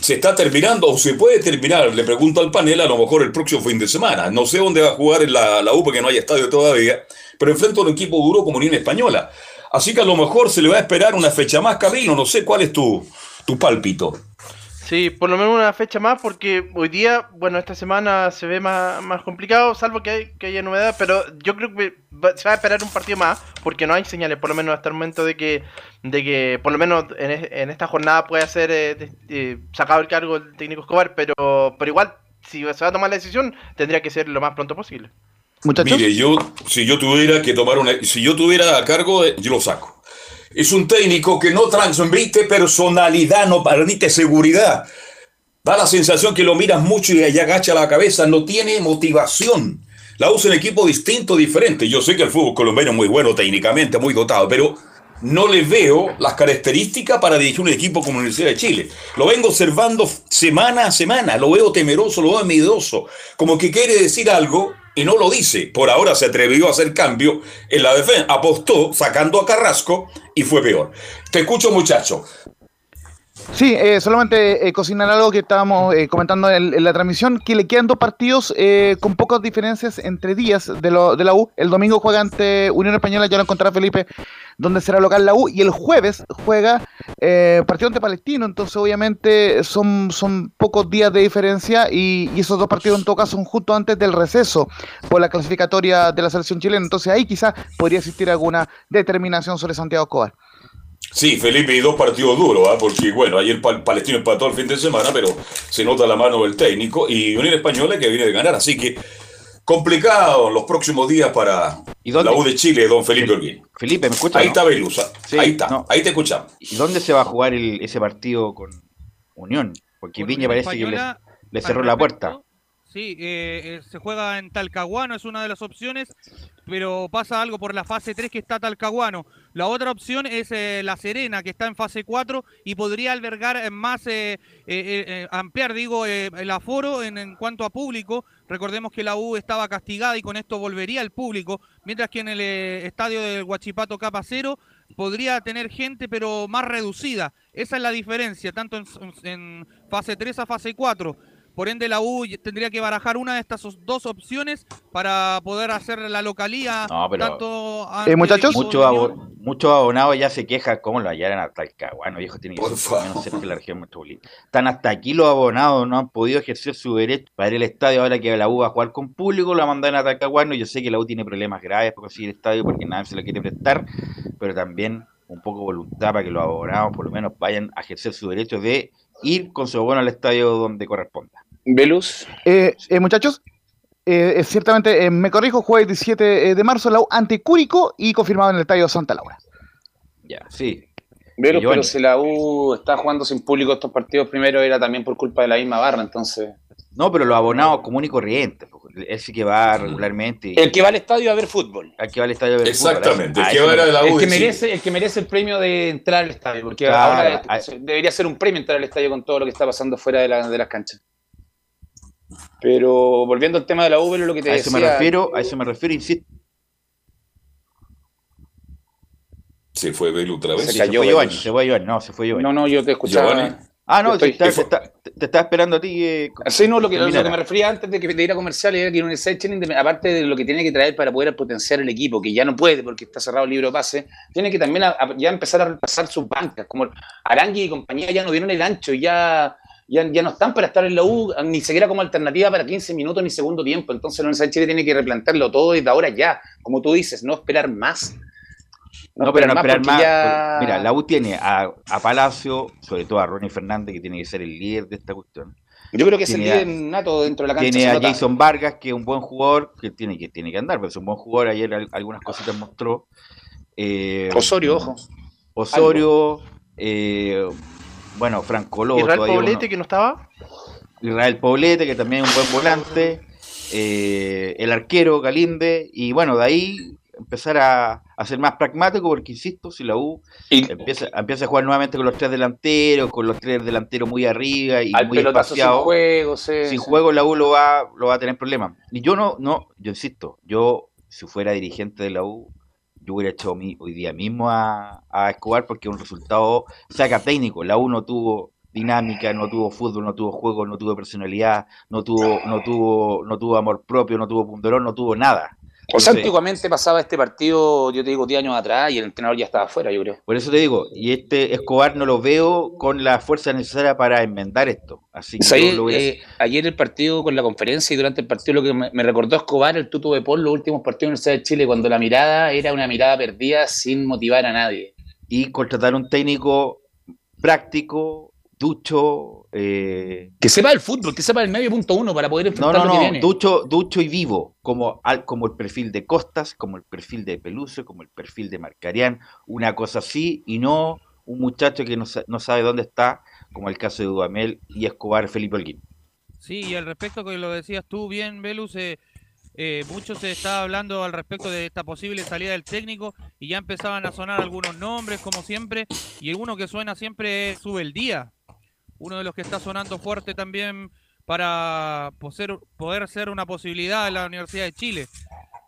se está terminando o se puede terminar, le pregunto al panel, a lo mejor el próximo fin de semana. No sé dónde va a jugar en la, la U porque no hay estadio todavía, pero enfrenta a un equipo duro como Unión Española. Así que a lo mejor se le va a esperar una fecha más, Camilo. No sé cuál es tu, tu pálpito. Sí, por lo menos una fecha más, porque hoy día, bueno, esta semana se ve más, más complicado, salvo que, hay, que haya novedades, pero yo creo que va- se va a esperar un partido más, porque no hay señales, por lo menos hasta el momento, de que, de que por lo menos en, es- en esta jornada puede ser eh, de- eh, sacado el cargo el técnico Escobar, pero, pero igual, si se va a tomar la decisión, tendría que ser lo más pronto posible. Muchachos. Mire, yo, si yo tuviera que tomar una, si yo tuviera a cargo, eh, yo lo saco. Es un técnico que no transmite personalidad, no transmite seguridad. Da la sensación que lo miras mucho y allá agacha la cabeza, no tiene motivación. La usa en equipo distinto, diferente. Yo sé que el fútbol colombiano es muy bueno técnicamente, muy dotado, pero no le veo las características para dirigir un equipo como la Universidad de Chile. Lo vengo observando semana a semana, lo veo temeroso, lo veo miedoso, como que quiere decir algo y no lo dice. Por ahora se atrevió a hacer cambio en la defensa, apostó sacando a Carrasco y fue peor. Te escucho, muchacho. Sí, eh, solamente eh, cocinar algo que estábamos eh, comentando en, la transmisión, que le quedan dos partidos eh, con pocas diferencias entre días de, lo- de la U. El domingo juega ante Unión Española, ya lo encontrará Felipe, donde será local la U, y el jueves juega eh, partido ante Palestino, entonces obviamente son, son pocos días de diferencia y, y esos dos partidos en todo caso son justo antes del receso por la clasificatoria de la selección chilena, entonces ahí quizás podría existir alguna determinación sobre Santiago Escobar. Sí, Felipe, y dos partidos duros, ¿ah? porque bueno, ayer Pal- Palestino empató el fin de semana, pero se nota la mano del técnico y Unión Española que viene de ganar, así que complicado los próximos días para la U de Chile, don Felipe. Felipe, ¿me escuchas? Ahí no? está Belusa, Sí, ahí está, no. ahí te escuchamos. ¿Y dónde se va a jugar el- ese partido con Unión? Porque Viña parece que le, cerró la puerta. respecto, Sí, eh, eh, se juega en Talcahuano, es una de las opciones, pero pasa algo por la fase 3 que está Talcahuano. La otra opción es eh, La Serena, que está en fase 4 y podría albergar eh, más, eh, ampliar, digo, el aforo en, cuanto a público. Recordemos que la U estaba castigada y con esto volvería el público, mientras que en el estadio del Huachipato Capa Cero podría tener gente, pero más reducida. Esa es la diferencia, tanto en, en fase 3 a fase 4. Por ende, la U tendría que barajar una de estas os- dos opciones para poder hacer la localía. No, pero- tanto Eh, ante el equipo Muchos de muchos abonados ya se quejan cómo lo hallaran a Talcahuano, viejo, tiene que ser por lo menos cerca de la región metropolitana. Están hasta aquí los abonados, no han podido ejercer su derecho para ir al estadio ahora que la U va a jugar con público, la mandan a Talcahuano, yo sé que la U tiene problemas graves para conseguir el estadio porque nadie se lo quiere prestar, pero también un poco voluntad para que los abonados por lo menos vayan a ejercer su derecho de ir con su abono al estadio donde corresponda. Velus. Eh, eh, muchachos, eh, eh, ciertamente eh, me corrijo, jueves 17 de marzo, la U ante Cúrico y confirmado en el estadio Santa Laura. Ya, sí. Giovanni. pero si la U está jugando sin público estos partidos primero era también por culpa de la misma barra, entonces. No, pero los abonados común y corriente. po. Él sí que va regularmente. El que va al estadio a ver fútbol. El que va al estadio a ver Exactamente, fútbol. el A que eso va a me- ir a la El que, de Chile. merece, el que merece el premio de entrar al estadio, porque Claro, ahora a- debería ser un premio entrar al estadio con todo lo que está pasando fuera de, la- de las canchas. Pero volviendo al tema de la U, lo que te A eso me decía, refiero, a eso me refiero, insisto. Se fue Belu otra vez. Se Se, cayó, fue Giovanni, se fue Giovanni, no, se fue Giovanni. No, no, yo te escuchaba. Giovanni. ah, no, estoy- te, está- te está- te estaba esperando a ti. eh, Sí, no, lo que, lo que me refería antes de, que, de ir a comercial era que la Universidad de aparte de lo que tiene que traer para poder potenciar el equipo, que ya no puede porque está cerrado el libro de pase, tiene que también a- a- ya empezar a repasar sus bancas, como Arangui y compañía ya no vieron el ancho, ya, ya, ya no están para estar en la U, ni siquiera como alternativa para 15 minutos ni segundo tiempo. Entonces la Universidad de Chile tiene que replantearlo todo desde ahora ya, como tú dices, no esperar más. No, pero no esperar más. ya- Mira, la U tiene a, a Palacio, sobre todo a Ronnie Fernández, que tiene que ser el líder de esta cuestión. Yo creo que es el líder nato dentro de la cancha. Tiene a nota. Jason Vargas, que es un buen jugador, que tiene que, tiene que andar, pero es un buen jugador. Ayer al- algunas cositas mostró. Eh, Osorio, ojo. Osorio, eh, bueno, Franco Loto. Israel Poblete, uno- que no estaba. Israel Poblete, que también es un buen volante, eh, el arquero Galinde, y bueno, de ahí empezar a, a ser más pragmático, porque insisto, si la U Y empieza, empieza a jugar nuevamente con los tres delanteros, con los tres delanteros muy arriba y al muy pelotazo sin espaciados, juego, sí, sin sí. juego la U lo va, lo va a tener problemas. Y yo no, no, yo insisto, yo si fuera dirigente de la U, yo hubiera echado mi, hoy día mismo a, a Escobar porque un resultado saca técnico. La U no tuvo dinámica, no tuvo fútbol, no tuvo juego, no tuvo personalidad, no tuvo, no tuvo, no tuvo amor propio, no tuvo punderón, no tuvo nada. O sea, antiguamente pasaba este partido, yo te digo, 10 años atrás y el entrenador ya estaba afuera, yo creo. Por eso te digo, y este Escobar no lo veo con la fuerza necesaria para enmendar esto. Así que yo lo hubiera- Eh, ayer el partido con la conferencia y durante el partido lo que me, me recordó Escobar, el tuto de Paul, los últimos partidos de la Universidad de Chile, cuando la mirada era una mirada perdida sin motivar a nadie. y contratar un técnico práctico, ducho, eh, Que sepa el fútbol, que sepa el medio punto uno para poder no, enfrentar no, lo que no, viene. ducho, ducho y vivo, como, al- como el perfil de Costas, como el perfil de Peluso, como el perfil de Marcarián, una cosa así, y no un muchacho que no, no sabe dónde está, como el caso de Dudamel y Escobar Felipe Holguín. Sí, y al respecto que lo decías tú bien, Velus, eh, eh, mucho se está hablando al respecto de esta posible salida del técnico y ya empezaban a sonar algunos nombres, como siempre, y uno que suena siempre es Subeldía, uno de los que está sonando fuerte también para poder ser una posibilidad en la Universidad de Chile.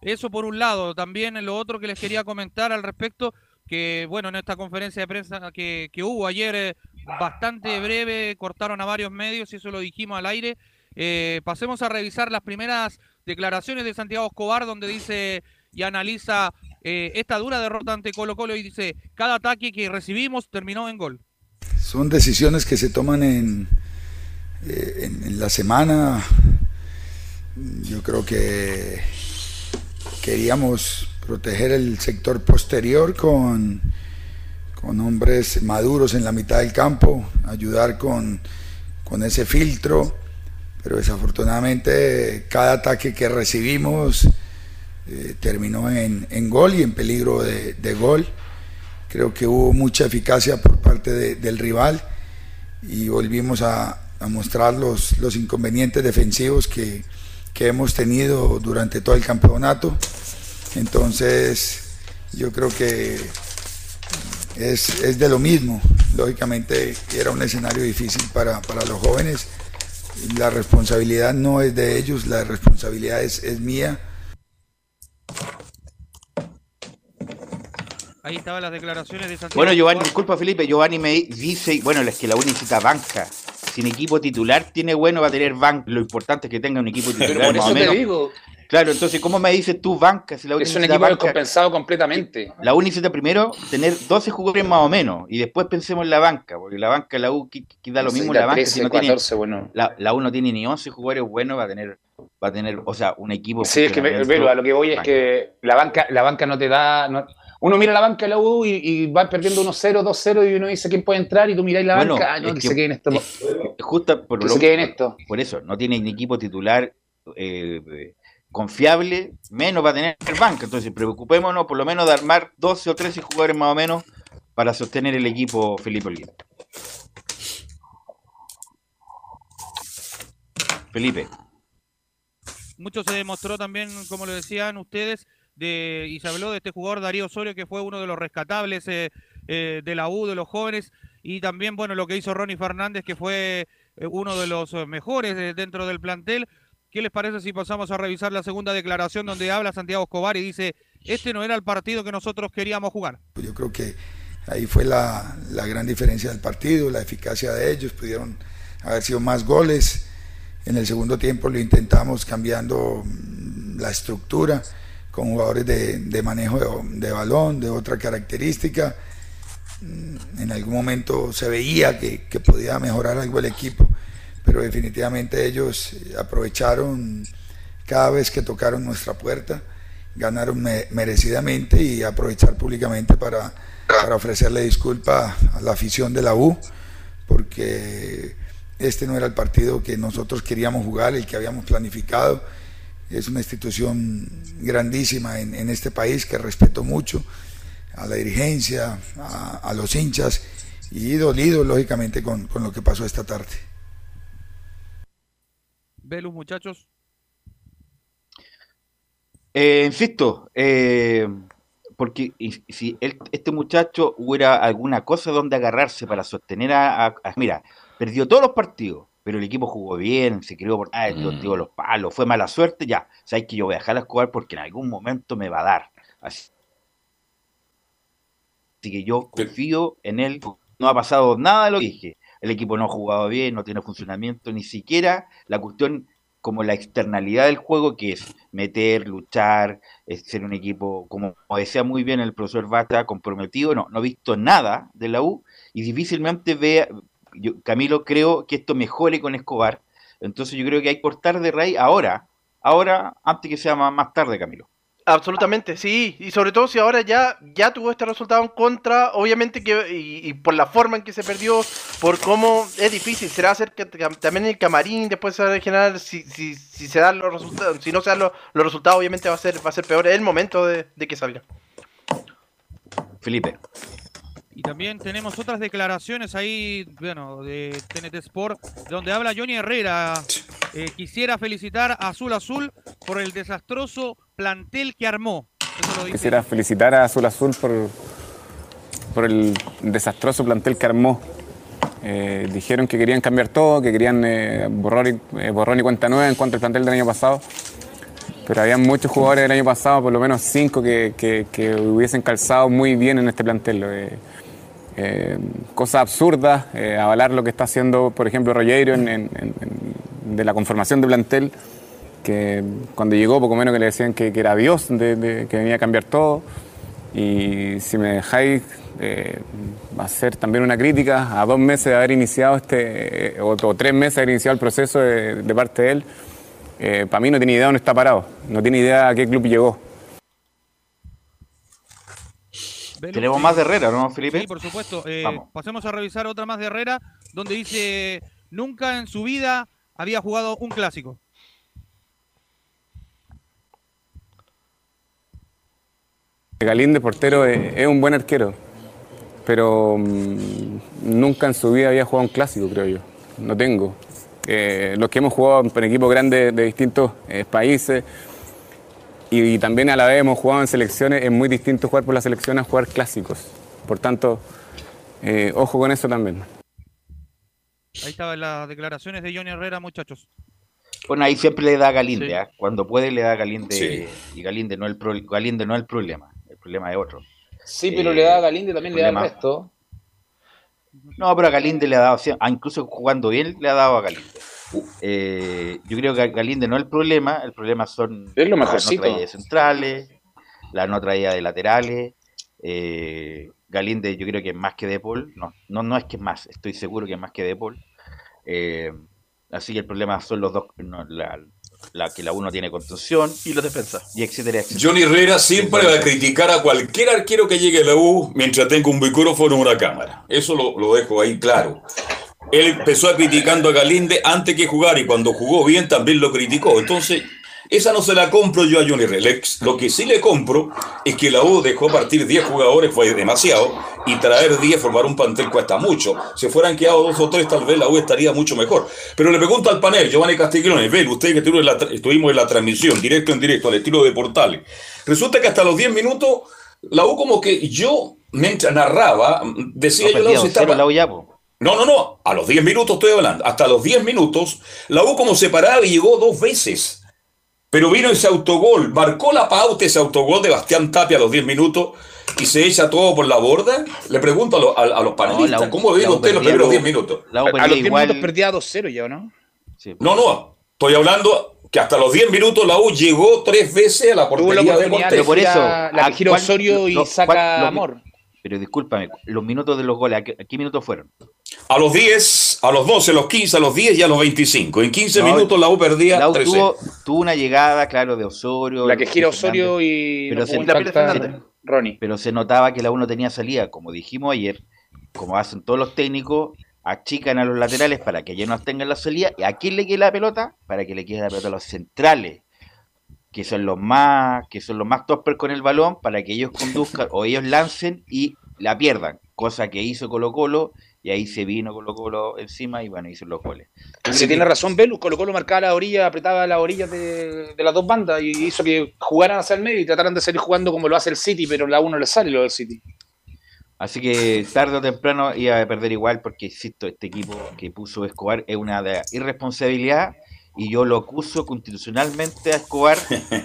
Eso por un lado. También lo otro que les quería comentar al respecto, que bueno, en esta conferencia de prensa que, que hubo ayer, eh, bastante breve, cortaron a varios medios y eso lo dijimos al aire. Eh, pasemos a revisar las primeras declaraciones de Santiago Escobar, donde dice y analiza eh, esta dura derrota ante Colo Colo y dice, cada ataque que recibimos terminó en gol. Son decisiones que se toman en, eh, en, en la semana. Yo creo que queríamos proteger el sector posterior con, con hombres maduros en la mitad del campo, ayudar con, con ese filtro, pero desafortunadamente cada ataque que recibimos eh, terminó en, en gol y en peligro de, de gol. Creo que hubo mucha eficacia por parte de- del rival y volvimos a, mostrar los, inconvenientes defensivos que, hemos tenido durante todo el campeonato. Entonces, yo creo que es, es de lo mismo. Lógicamente era un escenario difícil para, para los jóvenes. La responsabilidad no es de ellos, la responsabilidad es, es mía. Ahí estaban las declaraciones de Santiago Bueno, Giovanni, disculpa Felipe, Giovanni me dice, bueno, es que la U necesita banca. Sin equipo titular tiene bueno, va a tener banca. Lo importante es que tenga un equipo Pero titular por más eso o te menos. digo, Claro, entonces, ¿cómo me dices tú banca? Si la U es un equipo banca? descompensado completamente. La U necesita primero tener 12 jugadores más o menos y después pensemos en la banca, porque la banca, la U, que, da lo mismo la banca 13, si no tiene, 14, bueno. la, la U no tiene ni 11 jugadores buenos, va a tener, va a tener, o sea, un equipo. Sí, es que me- Velo, a lo que voy es que la banca, la banca no te da. no- uno mira la banca de la U y, y va perdiendo 1-0, 2-0 y uno dice quién puede entrar y tú miráis la Bueno, banca, ah, no, es que, que- se quede en esto. es- Justo por, Que lo- se quede en esto. por eso, no tiene ni equipo titular eh, confiable, menos va a tener banca. Entonces, preocupémonos por lo menos de armar 12 o 13 jugadores más o menos para sostener el equipo Felipe Olguín. Felipe. Mucho se demostró también, como lo decían ustedes, de, y se habló de este jugador Darío Osorio, que fue uno de los rescatables eh, eh, de la U, de los jóvenes, y también, bueno, lo que hizo Ronnie Fernández, que fue eh, uno de los mejores dentro del plantel. ¿Qué les parece si pasamos a revisar la segunda declaración donde habla Santiago Escobar y dice, este no era el partido que nosotros queríamos jugar? Yo creo que ahí fue la, la gran diferencia del partido, la eficacia de ellos, pudieron haber sido más goles en el segundo tiempo lo intentamos cambiando mm, la estructura con jugadores de, manejo de, balón, de otra característica. Mm, en algún momento se veía que, podía mejorar algo el equipo, pero definitivamente ellos aprovecharon cada vez que tocaron nuestra puerta, ganaron merecidamente y aprovechar públicamente para, ofrecerle disculpa a la afición de la U, porque este no era el partido que nosotros queríamos jugar, el que habíamos planificado. Es una institución grandísima en, este país que respeto mucho a la dirigencia, a, los hinchas y dolido lógicamente con, lo que pasó esta tarde. Velus, muchachos. Eh, insisto, eh, porque si este muchacho hubiera alguna cosa donde agarrarse para sostener a mira, perdió todos los partidos, pero el equipo jugó bien, se creó por ah, mm. los palos, fue mala suerte, ya, sabes que yo voy a dejarla jugar porque en algún momento me va a dar. Así, que yo confío en él, no ha pasado nada de lo que dije. El equipo no ha jugado bien, no tiene funcionamiento, ni siquiera la cuestión como la externalidad del juego, que es meter, luchar, ser un equipo, como decía muy bien el profesor Bata, comprometido, no, no he visto nada de la U y difícilmente Camilo, creo que esto mejore con Escobar. Entonces yo creo que hay que cortar de raíz ahora, ahora, antes que sea más, tarde, Camilo. Absolutamente, sí, y sobre todo si ahora ya, ya tuvo este resultado en contra, obviamente que, y, por la forma en que se perdió, por cómo es difícil, será hacer que también el camarín después se va a generar, si, si, si se dan los resultados, si no se dan los, resultados, obviamente va a ser, va a ser peor, es el momento de que salga. Felipe. Y también tenemos otras declaraciones ahí, bueno, de TNT Sport, donde habla Johnny Herrera. Eh, quisiera felicitar a Azul Azul por el desastroso plantel que armó. Quisiera felicitar a Azul Azul por, por el desastroso plantel que armó. Eh, dijeron que querían cambiar todo, que querían eh, borrar y, borrón y cuenta nueva en cuanto al plantel del año pasado. Pero había muchos jugadores del año pasado, por lo menos cinco, que, hubiesen calzado muy bien en este plantel. Eh, cosas absurdas, eh, avalar lo que está haciendo, por ejemplo, en, de la conformación de plantel, que cuando llegó poco menos que le decían que, era Dios, que venía a cambiar todo. Y si me dejáis eh, hacer también una crítica a dos meses de haber iniciado este, o, tres meses de haber iniciado el proceso de, de parte de él, para mí no tiene idea dónde está parado, no tiene idea a qué club llegó. Tenemos más de Herrera, ¿no, Felipe? Sí, por supuesto. Eh, pasemos a revisar otra más de Herrera, donde dice, nunca en su vida había jugado un clásico. Galíndez, portero, es, un buen arquero, pero mm, nunca en su vida había jugado un clásico, creo yo. No tengo. Eh, los que hemos jugado en equipos grandes de distintos eh, países, y, también a la vez hemos jugado en selecciones, es muy distinto jugar por las selecciones a jugar clásicos. Por tanto, eh, ojo con eso también. Ahí estaban las declaraciones de Johnny Herrera, muchachos. Bueno, ahí siempre le da a Galinde, ¿ah? cuando puede le da a Galinde y Galinde no, el Galinde no es el problema, el problema es otro. Sí, pero le da a Galinde también le da al resto. No, pero a Galinde le ha dado, incluso jugando bien le ha dado a Galinde. Eh, yo creo que Galinde no es el problema, el problema son las no traídas de centrales, las no traídas de laterales. Eh, Galinde yo creo que es más que Depol, no, no, no es que es más, estoy seguro que es más que Depol. Eh, así que el problema son los dos, la, que la uno tiene contención y los defensas. Y etcétera, Johnny Herrera siempre va a criticar a cualquier arquero que llegue a la U mientras tenga un micrófono o una cámara. Eso lo, lo dejo ahí claro. Él empezó a criticando a Galinde antes que jugar y cuando jugó bien también lo criticó. Entonces, Esa no se la compro yo a Johnny Relex. Lo que sí le compro es que la U dejó partir 10 jugadores, fue demasiado, y traer 10, formar un plantel cuesta mucho. Si fueran quedado dos o tres, tal vez la U estaría mucho mejor. Pero le pregunto al panel, Giovanni Castiglione, ven, usted que estuvimos en, la, estuvimos en la transmisión, directo en directo, al estilo de Portales. Resulta que hasta los 10 minutos, la U como que yo, mientras narraba, decía No, yo, la U perdía se 2-0 estaba... la U ya, po. No, no, no. A los 10 minutos estoy hablando. Hasta los 10 minutos, la U como separada y llegó dos veces. Pero vino ese autogol, marcó la pauta ese autogol de Bastián Tapia a los 10 minutos y se echa todo por la borda. Le pregunto a, lo- a- a los panelistas, la U- ¿cómo vieron U ustedes los primeros lo- 10 minutos? La U A perdía los 10 igual. minutos perdía 2-0 ya, ¿o ¿no? No, no. Estoy hablando que hasta los 10 minutos la U llegó tres veces a la Tuvo la portería de Cortés. de por eso, la, la ¿a Osorio y lo- saca cuál- lo- Amor. Pero discúlpame, los minutos de los goles, ¿a qué, a qué minutos fueron? A los 10, a los 12, a los 15, a los 10 y a los 25. En 15 No, minutos la U perdía La U 13. tuvo, tuvo una llegada, claro, de Osorio. La que gira Osorio y Pero no se- la. Ronnie. pero se notaba que la U no tenía salida. Como dijimos ayer, como hacen todos los técnicos, achican a los laterales para que ellos no tengan la salida. ¿Y a quién le quede la pelota? Para que le quede la pelota a los centrales, que son los más, que son los más topper con el balón, para que ellos conduzcan o ellos lancen y la pierdan. Cosa que hizo Colo Colo, y ahí se vino Colo Colo encima y bueno, hizo los goles. Si tiene razón, Velus, Colo Colo marcaba la orilla, apretaba las orillas de, de las dos bandas y hizo que jugaran hacia el medio y trataran de salir jugando como lo hace el City, pero la uno le sale lo del City. Así que tarde o temprano iba a perder igual porque, insisto, este equipo que puso Escobar es una de irresponsabilidad y yo lo acuso constitucionalmente a Escobar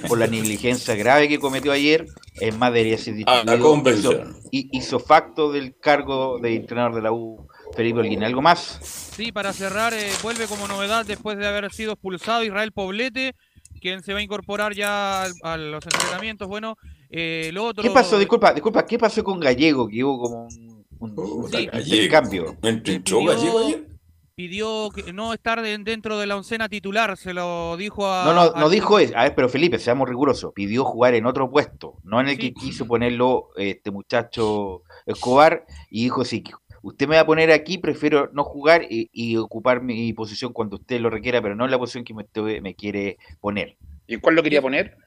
por la negligencia grave que cometió ayer. Es más, debería ser A la convención. Hizo, y- hizo facto del cargo de entrenador de la U, Felipe Holguín. ¿Algo más? Sí, para cerrar, eh, vuelve como novedad después de haber sido expulsado Israel Poblete, quien se va a incorporar ya al- a los entrenamientos. Bueno, eh, lo otro. ¿Qué pasó? Disculpa, disculpa, ¿qué pasó con Gallego? Que hubo como un, un- un Sí. intercambio. ¿Entró pidió- Gallego ayer? Pidió que no estar de- dentro de la oncena titular, se lo dijo a. No, no, no dijo eso. A ver, pero Felipe, seamos rigurosos. Pidió jugar en otro puesto, no en el que quiso ponerlo este muchacho Escobar. Y dijo: Si usted me va a poner aquí, prefiero no jugar y, y ocupar mi posición cuando usted lo requiera, pero no en la posición que me, usted me quiere poner. ¿Y cuál lo quería poner?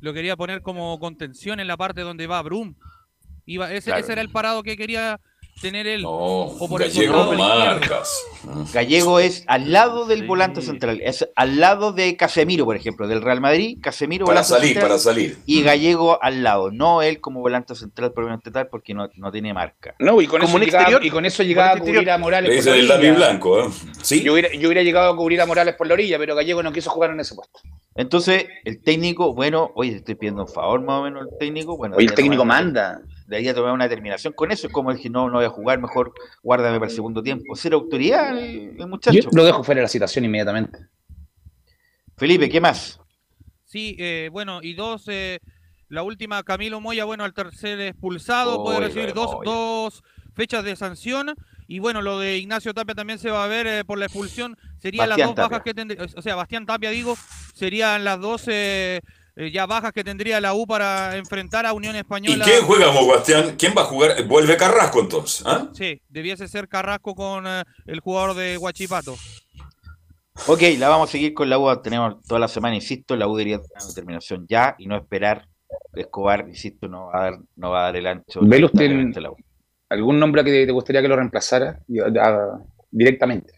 Lo quería poner como contención en la parte donde va Brum. Iba, ese, Claro. ese era el parado que quería tener él. No, o por el Gallego izquierdo. marcas. Gallego es al lado del volante central, es al lado de Casemiro, por ejemplo, del Real Madrid. Casemiro Para volante salir, central, para salir. Y Gallego al lado, no él como volante central propiamente tal, porque no, no tiene marca. No, y con, Como eso llegaba, exterior. y con eso llegaba a cubrir a Morales. Le por dice la el orilla. blanco, ¿eh? ¿Sí? Yo hubiera, yo hubiera llegado a cubrir a Morales por la orilla, pero Gallego no quiso jugar en ese puesto. Entonces, el técnico, bueno, oye, estoy pidiendo un favor más o menos al técnico. Bueno, Oye, el técnico manda. Debería tomar una determinación con eso. Es como el que no, no voy a jugar, mejor guárdame para el segundo tiempo. Ser autoridad el, el muchacho. Yo lo dejo fuera de la situación inmediatamente. Felipe, ¿qué más? Sí, eh, bueno, y dos, eh, la última, Camilo Moya, bueno, al tercer expulsado, puede recibir dos, Moya. dos fechas de sanción. Y bueno, lo de Ignacio Tapia también se va a ver eh, por la expulsión. Serían las dos Tapia. bajas que tendría, o sea, Bastián Tapia, digo, serían las dos eh, eh, ya bajas que tendría la U para enfrentar a Unión ¿Y Española. quién juega, Bastián? ¿Quién va a jugar? Vuelve Carrasco entonces. ¿ah? Sí, debiese ser Carrasco con eh, el jugador de Huachipato. Ok, la vamos a seguir con la U. Tenemos toda la semana, insisto, la U debería tener una determinación ya y no esperar. Escobar, insisto, no va a dar, no va a dar el ancho. Velo usted. ¿Algún nombre que te gustaría que lo reemplazara Y, ah, directamente?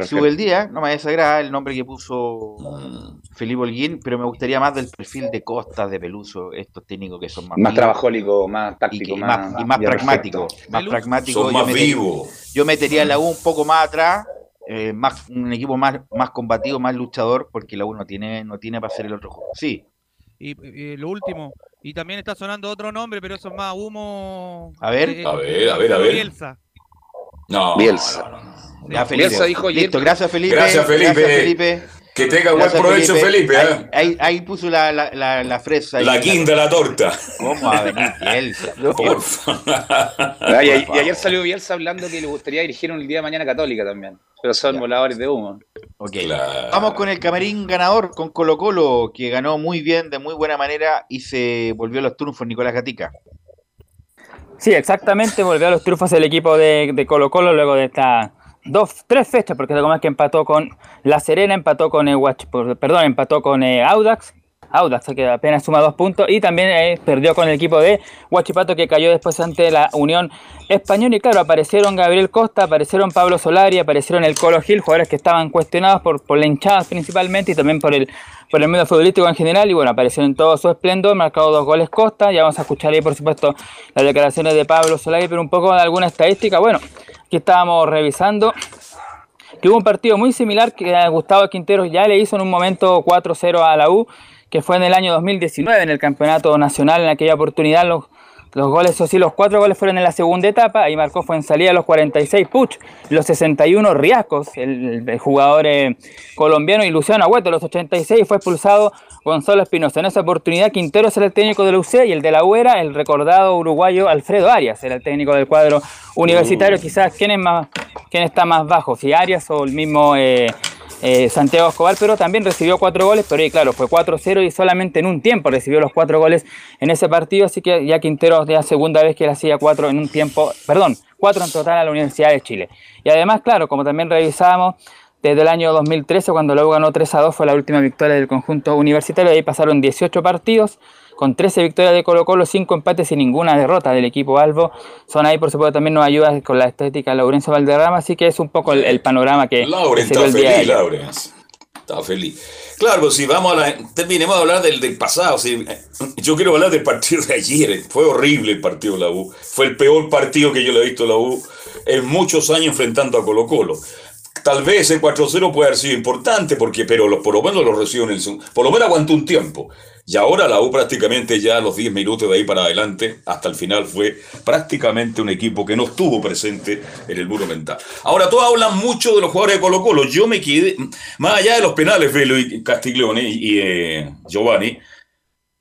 Sube el día, no me desagrada el nombre que puso Mm. Felipe Holguín, pero me gustaría más del perfil de Costas, de Peluso, estos técnicos que son más, Más vivos trabajólico, más y, táctico, que- y más, y más ya pragmático. perfecto. Más pragmático. Son yo más metería- vivos. Yo metería la U un poco más atrás, eh, más, un equipo más, más combativo, más luchador, porque la U no tiene, no tiene para hacer el otro juego. Sí, Y, y lo último, y también está sonando otro nombre, pero eso es más humo. A ver. eh, A ver, a ver, a ver. Bielsa. No, Bielsa. no, no, no. ya Felipe. Bielsa dijo ayer Listo, gracias Felipe. Gracias, Felipe. Gracias, Felipe. Que tenga buen Gracias, provecho, Felipe. Ahí, ¿eh? ahí, ahí puso la, la, la, la fresa. ahí. La guinda, la torta. ¿Cómo va a venir Bielsa? Porfa. Y, y ayer salió Bielsa hablando que le gustaría dirigir un día de mañana católica también. Pero son voladores de humo. Ok. Claro. Vamos con el camarín ganador, con Colo Colo, que ganó muy bien, de muy buena manera, y se volvió a los triunfos Nicolás Gatica. Sí, exactamente, volvió a los triunfos el equipo de, de Colo Colo luego de esta dos, tres fechas, porque más que empató con La Serena, empató con eh, perdón, empató con eh, Audax, Audax que apenas suma dos puntos y también eh, perdió con el equipo de Huachipato que cayó después ante la Unión Española. Y claro, aparecieron Gabriel Costa, aparecieron Pablo Solari, aparecieron el Colo Gil, jugadores que estaban cuestionados por, por la hinchada principalmente y también por el, por el medio futbolístico en general. Y bueno, aparecieron en todo su esplendor, marcado dos goles Costa, ya vamos a escuchar ahí por supuesto las declaraciones de Pablo Solari, pero un poco de alguna estadística, bueno, aquí estábamos revisando que hubo un partido muy similar que Gustavo Quinteros ya le hizo en un momento 4-0 a la U que fue en el año 2019 en el Campeonato Nacional. En aquella oportunidad los, los goles, eso sí, los cuatro goles fueron en la segunda etapa. Ahí marcó fue en salida los 46 Puch, los 61 Riascos, el, jugador eh, colombiano, y Luciano Agüeto, los 86, fue expulsado Gonzalo Espinosa. En esa oportunidad, Quintero era el técnico de la UC y el de la U era el recordado uruguayo Alfredo Arias, era el técnico del cuadro universitario. Uh. Quizás, ¿quién, es más, ¿quién está más bajo? Si Arias o el mismo. Eh, eh, Santiago Escobar, pero también recibió cuatro goles, pero ahí claro, fue 4-0 y solamente en un tiempo recibió los cuatro goles en ese partido, así que ya Quintero es la segunda vez que le hacía cuatro en un tiempo, perdón, cuatro en total a la Universidad de Chile. Y además, claro, como también revisábamos, desde el año 2013, cuando luego ganó 3 a 2, fue la última victoria del conjunto universitario. Ahí pasaron 18 partidos, con 13 victorias de Colo Colo, 5 empates y ninguna derrota del equipo Albo. Son ahí, por supuesto, también nos ayuda con la estética Laurencio Valderrama, así que es un poco el, panorama que, Lauren, dio el día feliz, Lauren. Está feliz. Claro, si vamos a la, terminemos de hablar del, del pasado, si, yo quiero hablar del partido de ayer. Fue horrible el partido de la U. Fue el peor partido que yo le he visto a la U en muchos años enfrentando a Colo Colo. Tal vez el 4-0 puede haber sido importante, porque, pero por lo menos lo recibió en el Por lo menos aguantó un tiempo. Y ahora la U prácticamente ya a los 10 minutos de ahí para adelante, hasta el final, fue prácticamente un equipo que no estuvo presente en el muro mental. Ahora, todos hablan mucho de los jugadores de Colo Colo. Yo me quedé, más allá de los penales, Velo y Castiglione y eh, Giovanni,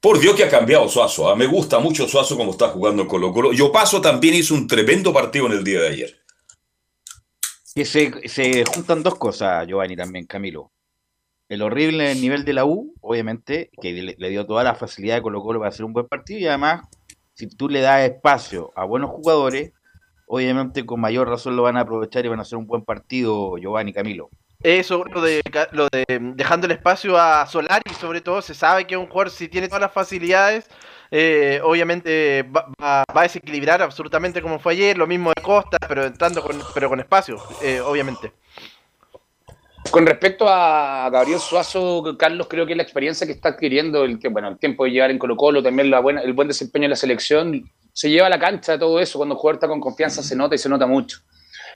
por Dios que ha cambiado Suazo. ¿ah? Me gusta mucho Suazo como está jugando en Colo Colo. Yo paso también hizo un tremendo partido en el día de ayer. Que se, se juntan dos cosas, Giovanni, también, Camilo el horrible nivel de la U, obviamente, que le, dio toda la facilidad de Colo Colo para hacer un buen partido y además, si tú le das espacio a buenos jugadores, obviamente con mayor razón lo van a aprovechar y van a hacer un buen partido, Giovanni Camilo. Eso, lo de, lo de dejando el espacio a Solari, sobre todo, se sabe que un jugador, si tiene todas las facilidades, eh, obviamente va, a desequilibrar absolutamente como fue ayer, lo mismo de Costa, pero entrando con, pero con espacio, eh, obviamente. Con respecto a Gabriel Suazo, Carlos, creo que la experiencia que está adquiriendo, el, bueno, el tiempo de llevar en Colo Colo, también la buena, el buen desempeño en la selección, se lleva a la cancha todo eso, cuando el jugador está con confianza se nota y se nota mucho.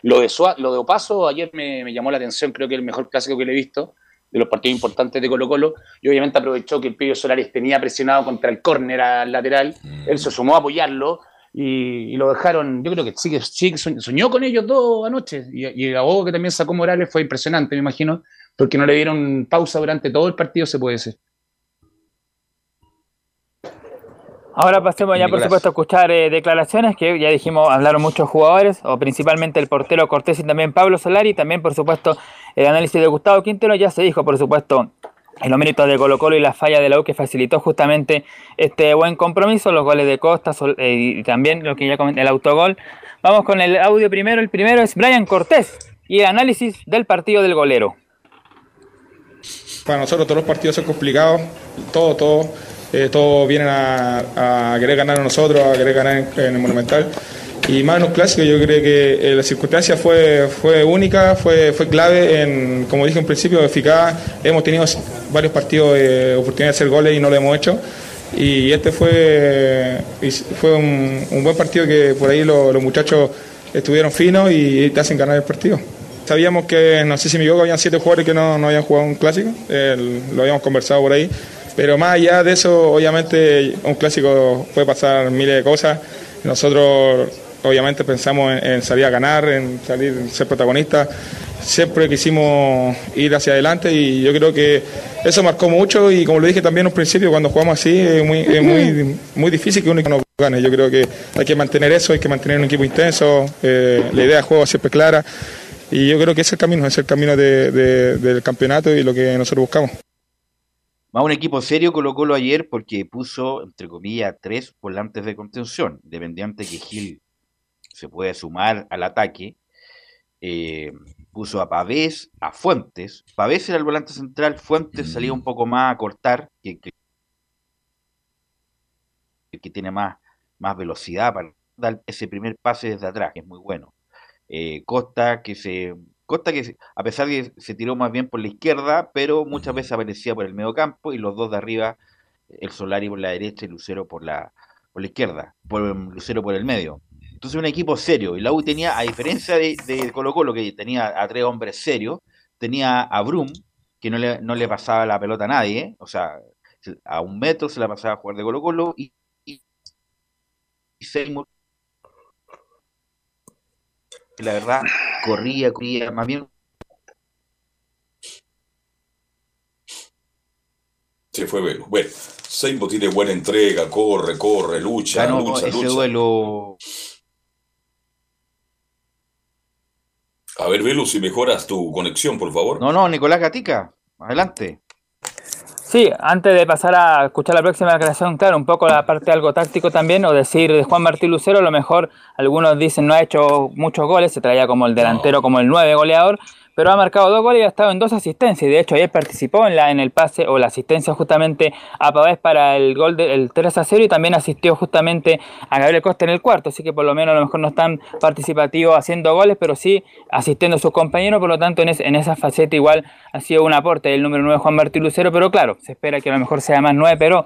Lo de, lo de Opaso ayer me, llamó la atención, creo que el mejor clásico que le he visto, de los partidos importantes de Colo Colo, y obviamente aprovechó que el Pillo Solares tenía presionado contra el córner al lateral, mm. él se sumó a apoyarlo, y, lo dejaron, yo creo que sí, sí soñó con ellos dos anoche, y, y el abogo que también sacó Morales fue impresionante, me imagino, porque no le dieron pausa durante todo el partido, se puede decir. Ahora pasemos ya, por supuesto, a escuchar eh, declaraciones que ya dijimos, hablaron muchos jugadores, o principalmente el portero Cortés y también Pablo Solari, y también, por supuesto, el análisis de Gustavo Quintero. Ya se dijo, por supuesto, en los méritos de Colo Colo y la falla de la U que facilitó justamente este buen compromiso, los goles de Costa eh, y también lo que ya comenté, el autogol. Vamos con el audio primero. El primero es Brian Cortés y el análisis del partido del golero. Para nosotros todos los partidos son complicados, todo, todo, eh, todos vienen a, querer ganar a nosotros, a querer ganar en el Monumental y más en un clásico yo creo que eh, la circunstancia fue, fue única, fue, fue clave, en, como dije en principio, eficaz. Hemos tenido varios partidos de oportunidad de hacer goles y no lo hemos hecho. Y este fue, fue un, buen partido que por ahí los, muchachos estuvieron finos y te hacen ganar el partido. Sabíamos que, no sé si me equivoco, habían siete jugadores que no, no habían jugado un clásico, lo habíamos conversado por ahí. Pero más allá de eso, obviamente un clásico puede pasar miles de cosas. Nosotros obviamente pensamos en, salir a ganar, en salir, ser protagonistas. Siempre quisimos ir hacia adelante y yo creo que eso marcó mucho y como lo dije también en un principio, cuando jugamos así es muy, muy, muy difícil que uno no gane. Yo creo que hay que mantener eso, hay que mantener un equipo intenso, eh, la idea de juego siempre clara y yo creo que ese es el camino, es el camino del campeonato y lo que nosotros buscamos. Va un equipo serio colocólo ayer porque puso, entre comillas, tres volantes de contención, independiente que Gil se puede sumar al ataque. eh, puso a Pavés, a Fuentes. Pavés era el volante central, Fuentes salía un poco más a cortar, que, que, que tiene más, más velocidad para dar ese primer pase desde atrás, que es muy bueno. Eh, Costa, que se Costa que a pesar de que se tiró más bien por la izquierda, pero muchas veces aparecía por el medio campo y los dos de arriba, el Solari por la derecha y Lucero por la, por la izquierda, por Lucero por el medio. Entonces un equipo serio. Y la U tenía, a diferencia de, de Colo Colo, que tenía a tres hombres serios, tenía a Brum, que no le, no le pasaba la pelota a nadie, o sea, a un metro se la pasaba a jugar de Colo Colo, y, y, y Seymour, que la verdad corría, corría, más bien Se fue Velo. Bueno, Seymour tiene buena entrega, corre, corre, lucha, ganó lucha, ese lucha. duelo. A ver, Velo, si mejoras tu conexión, por favor. No, no, Nicolás Gatica, adelante. Sí, antes de pasar a escuchar la próxima declaración, claro, un poco la parte algo táctico también, o decir de Juan Martín Lucero, a lo mejor algunos dicen no ha hecho muchos goles, se traía como el delantero, como el 9 goleador, pero ha marcado dos goles y ha estado en dos asistencias, de hecho ayer participó en la en el pase o la asistencia justamente a Pavés para el gol del 3 a 0 y también asistió justamente a Gabriel Costa en el cuarto, así que por lo menos a lo mejor no están participativos haciendo goles, pero sí asistiendo a sus compañeros, por lo tanto en, es- en esa faceta igual ha sido un aporte el número 9 Juan Martín Lucero, pero claro, se espera que a lo mejor sea más 9, pero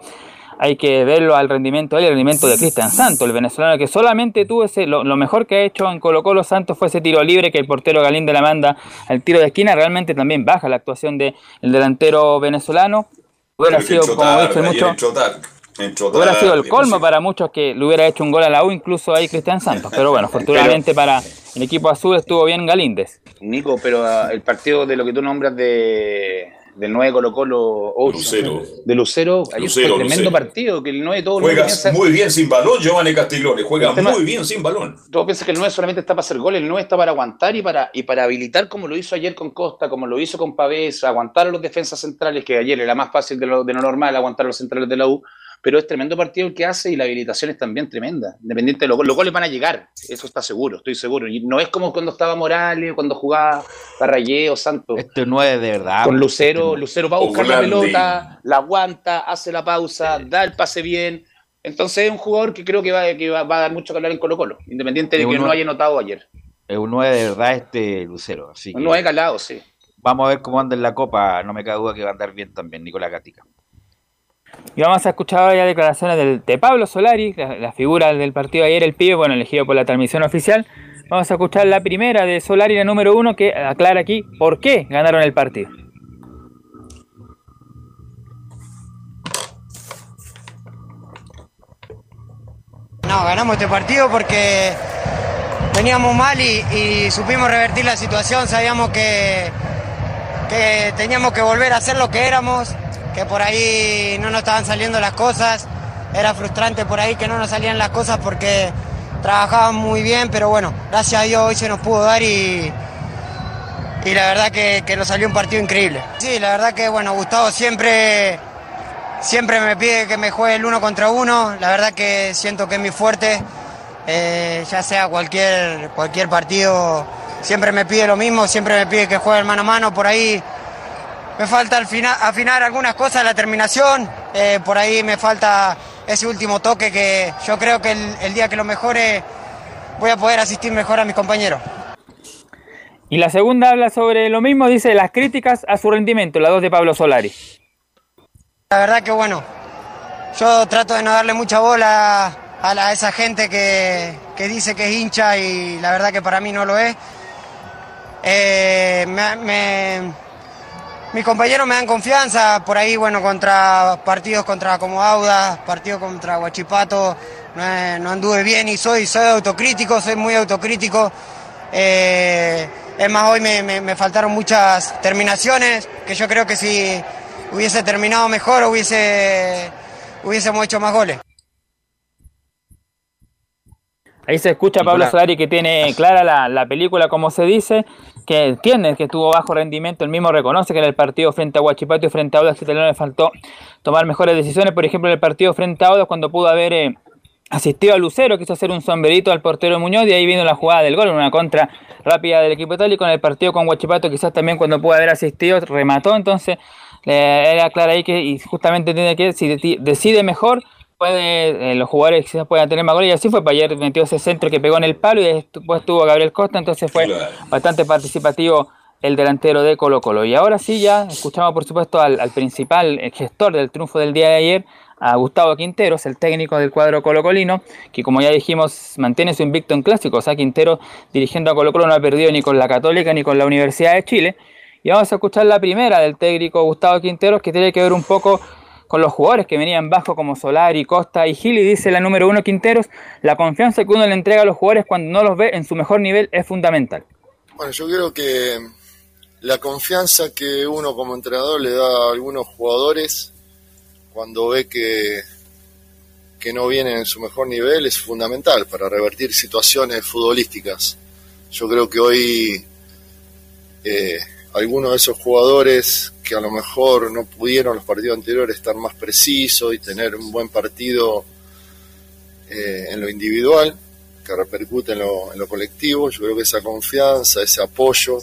hay que verlo al rendimiento de él y el rendimiento de Cristian Santos, el venezolano que solamente tuvo ese, lo, lo mejor que ha hecho en Colo Colo Santos fue ese tiro libre que el portero Galíndez la manda al tiro de esquina, realmente también baja la actuación del delantero venezolano. Hubiera que sido, como muchos, enchotar, enchotar, hubiera sido el colmo para muchos que le hubiera hecho un gol a la U, incluso ahí Cristian Santos. Pero bueno, afortunadamente para el equipo azul estuvo bien Galíndez. Nico, pero ah, el partido de lo que tú nombras de del 9 Colo Colo oh, Lucero. de Lucero, Lucero, fue tremendo Lucero. partido, que el 9 todo Juega muy bien sin balón, Giovanni Castiglione. Juega tema- muy bien sin balón. Todo piensa que el 9 solamente está para hacer goles, el 9 está para aguantar y para, y para habilitar como lo hizo ayer con Costa, como lo hizo con Pavés, aguantar a los defensas centrales, que ayer era más fácil de lo, de lo normal aguantar a los centrales de la U, pero es tremendo partido el que hace y la habilitación es también tremenda, independiente de los, los goles van a llegar, eso está seguro, estoy seguro, y no es como cuando estaba Morales, cuando jugaba Carrayé o Santos. Este 9 de verdad. Con Lucero, Lucero va a buscar la pelota, la aguanta, hace la pausa, da el pase bien. Entonces es un jugador que creo que va, que va, va a dar mucho que hablar en Colo Colo, independiente de Es que uno- no haya notado ayer. Es un 9 de verdad este Lucero. Así que No he calado, sí. vamos a ver cómo anda en la copa. No me cabe duda que va a andar bien también Nicolás Gatica. Y vamos a escuchar ahora ya declaraciones de Pablo Solari, la, figura del partido ayer, el pibe, bueno, elegido por la transmisión oficial. Vamos a escuchar la primera de Solari, la número uno, que aclara aquí por qué ganaron el partido. No, ganamos este partido porque veníamos mal y, y supimos revertir la situación. Sabíamos que, que teníamos que volver a ser lo que éramos, que por ahí no nos estaban saliendo las cosas. Era frustrante por ahí que no nos salían las cosas porque trabajaban muy bien, pero bueno, gracias a Dios hoy se nos pudo dar y, y la verdad que, que nos salió un partido increíble. Sí, la verdad que bueno, Gustavo siempre Siempre me pide que me juegue el uno contra uno, la verdad que siento que es mi fuerte, eh, ya sea cualquier, cualquier partido, siempre me pide lo mismo, siempre me pide que juegue el mano a mano, por ahí me falta al fina- afinar algunas cosas la terminación, eh, por ahí me falta ese último toque que yo creo que el, el día que lo mejore voy a poder asistir mejor a mis compañeros. Y la segunda habla sobre lo mismo, dice las críticas a su rendimiento, la dos de Pablo Solari. La verdad que bueno, yo trato de no darle mucha bola a, la- a esa gente que, que dice que es hincha y la verdad que para mí no lo es. Eh, me- me- mis compañeros me dan confianza, por ahí bueno, contra partidos contra como Audas, partidos contra Huachipato, no, eh, no anduve bien y soy, soy autocrítico, soy muy autocrítico. Eh, es más, hoy me, me- me faltaron muchas terminaciones, que yo creo que si hubiese terminado mejor hubiese, hubiésemos hecho más goles. Ahí se escucha a Pablo Nicolás. Solari que tiene clara la, la película, como se dice, que entiende que tuvo bajo rendimiento, el mismo reconoce que en el partido frente a Huachipato y frente a Audax Italiano le faltó tomar mejores decisiones, por ejemplo en el partido frente a Audax cuando pudo haber eh, asistió a Lucero, quiso hacer un sombrerito al portero Muñoz y ahí vino la jugada del gol, una contra rápida del equipo itálico. En el partido con Huachipato, quizás también cuando pudo haber asistido remató, entonces eh, era claro ahí que y justamente tiene que, si decide mejor, puede, eh, los jugadores quizás puedan tener más goles y así fue, para ayer metió ese centro que pegó en el palo y después tuvo Gabriel Costa, entonces fue bastante participativo el delantero de Colo Colo. Y ahora sí ya escuchamos por supuesto al, al principal gestor del triunfo del día de ayer, a Gustavo Quinteros, el técnico del cuadro colocolino, que como ya dijimos mantiene su invicto en clásicos. O sea, Quintero dirigiendo a Colo Colo no ha perdido ni con la Católica ni con la Universidad de Chile. Y vamos a escuchar la primera del técnico Gustavo Quinteros, que tiene que ver un poco con los jugadores que venían bajo como Solari, Costa y Gil. Y dice la número uno Quinteros, la confianza que uno le entrega a los jugadores cuando no los ve en su mejor nivel es fundamental. Bueno, yo creo que la confianza que uno como entrenador le da a algunos jugadores cuando ve que, que no viene en su mejor nivel es fundamental para revertir situaciones futbolísticas. Yo creo que hoy eh, algunos de esos jugadores que a lo mejor no pudieron los partidos anteriores estar más precisos y tener un buen partido eh, en lo individual, que repercute en lo, en lo colectivo, yo creo que esa confianza, ese apoyo,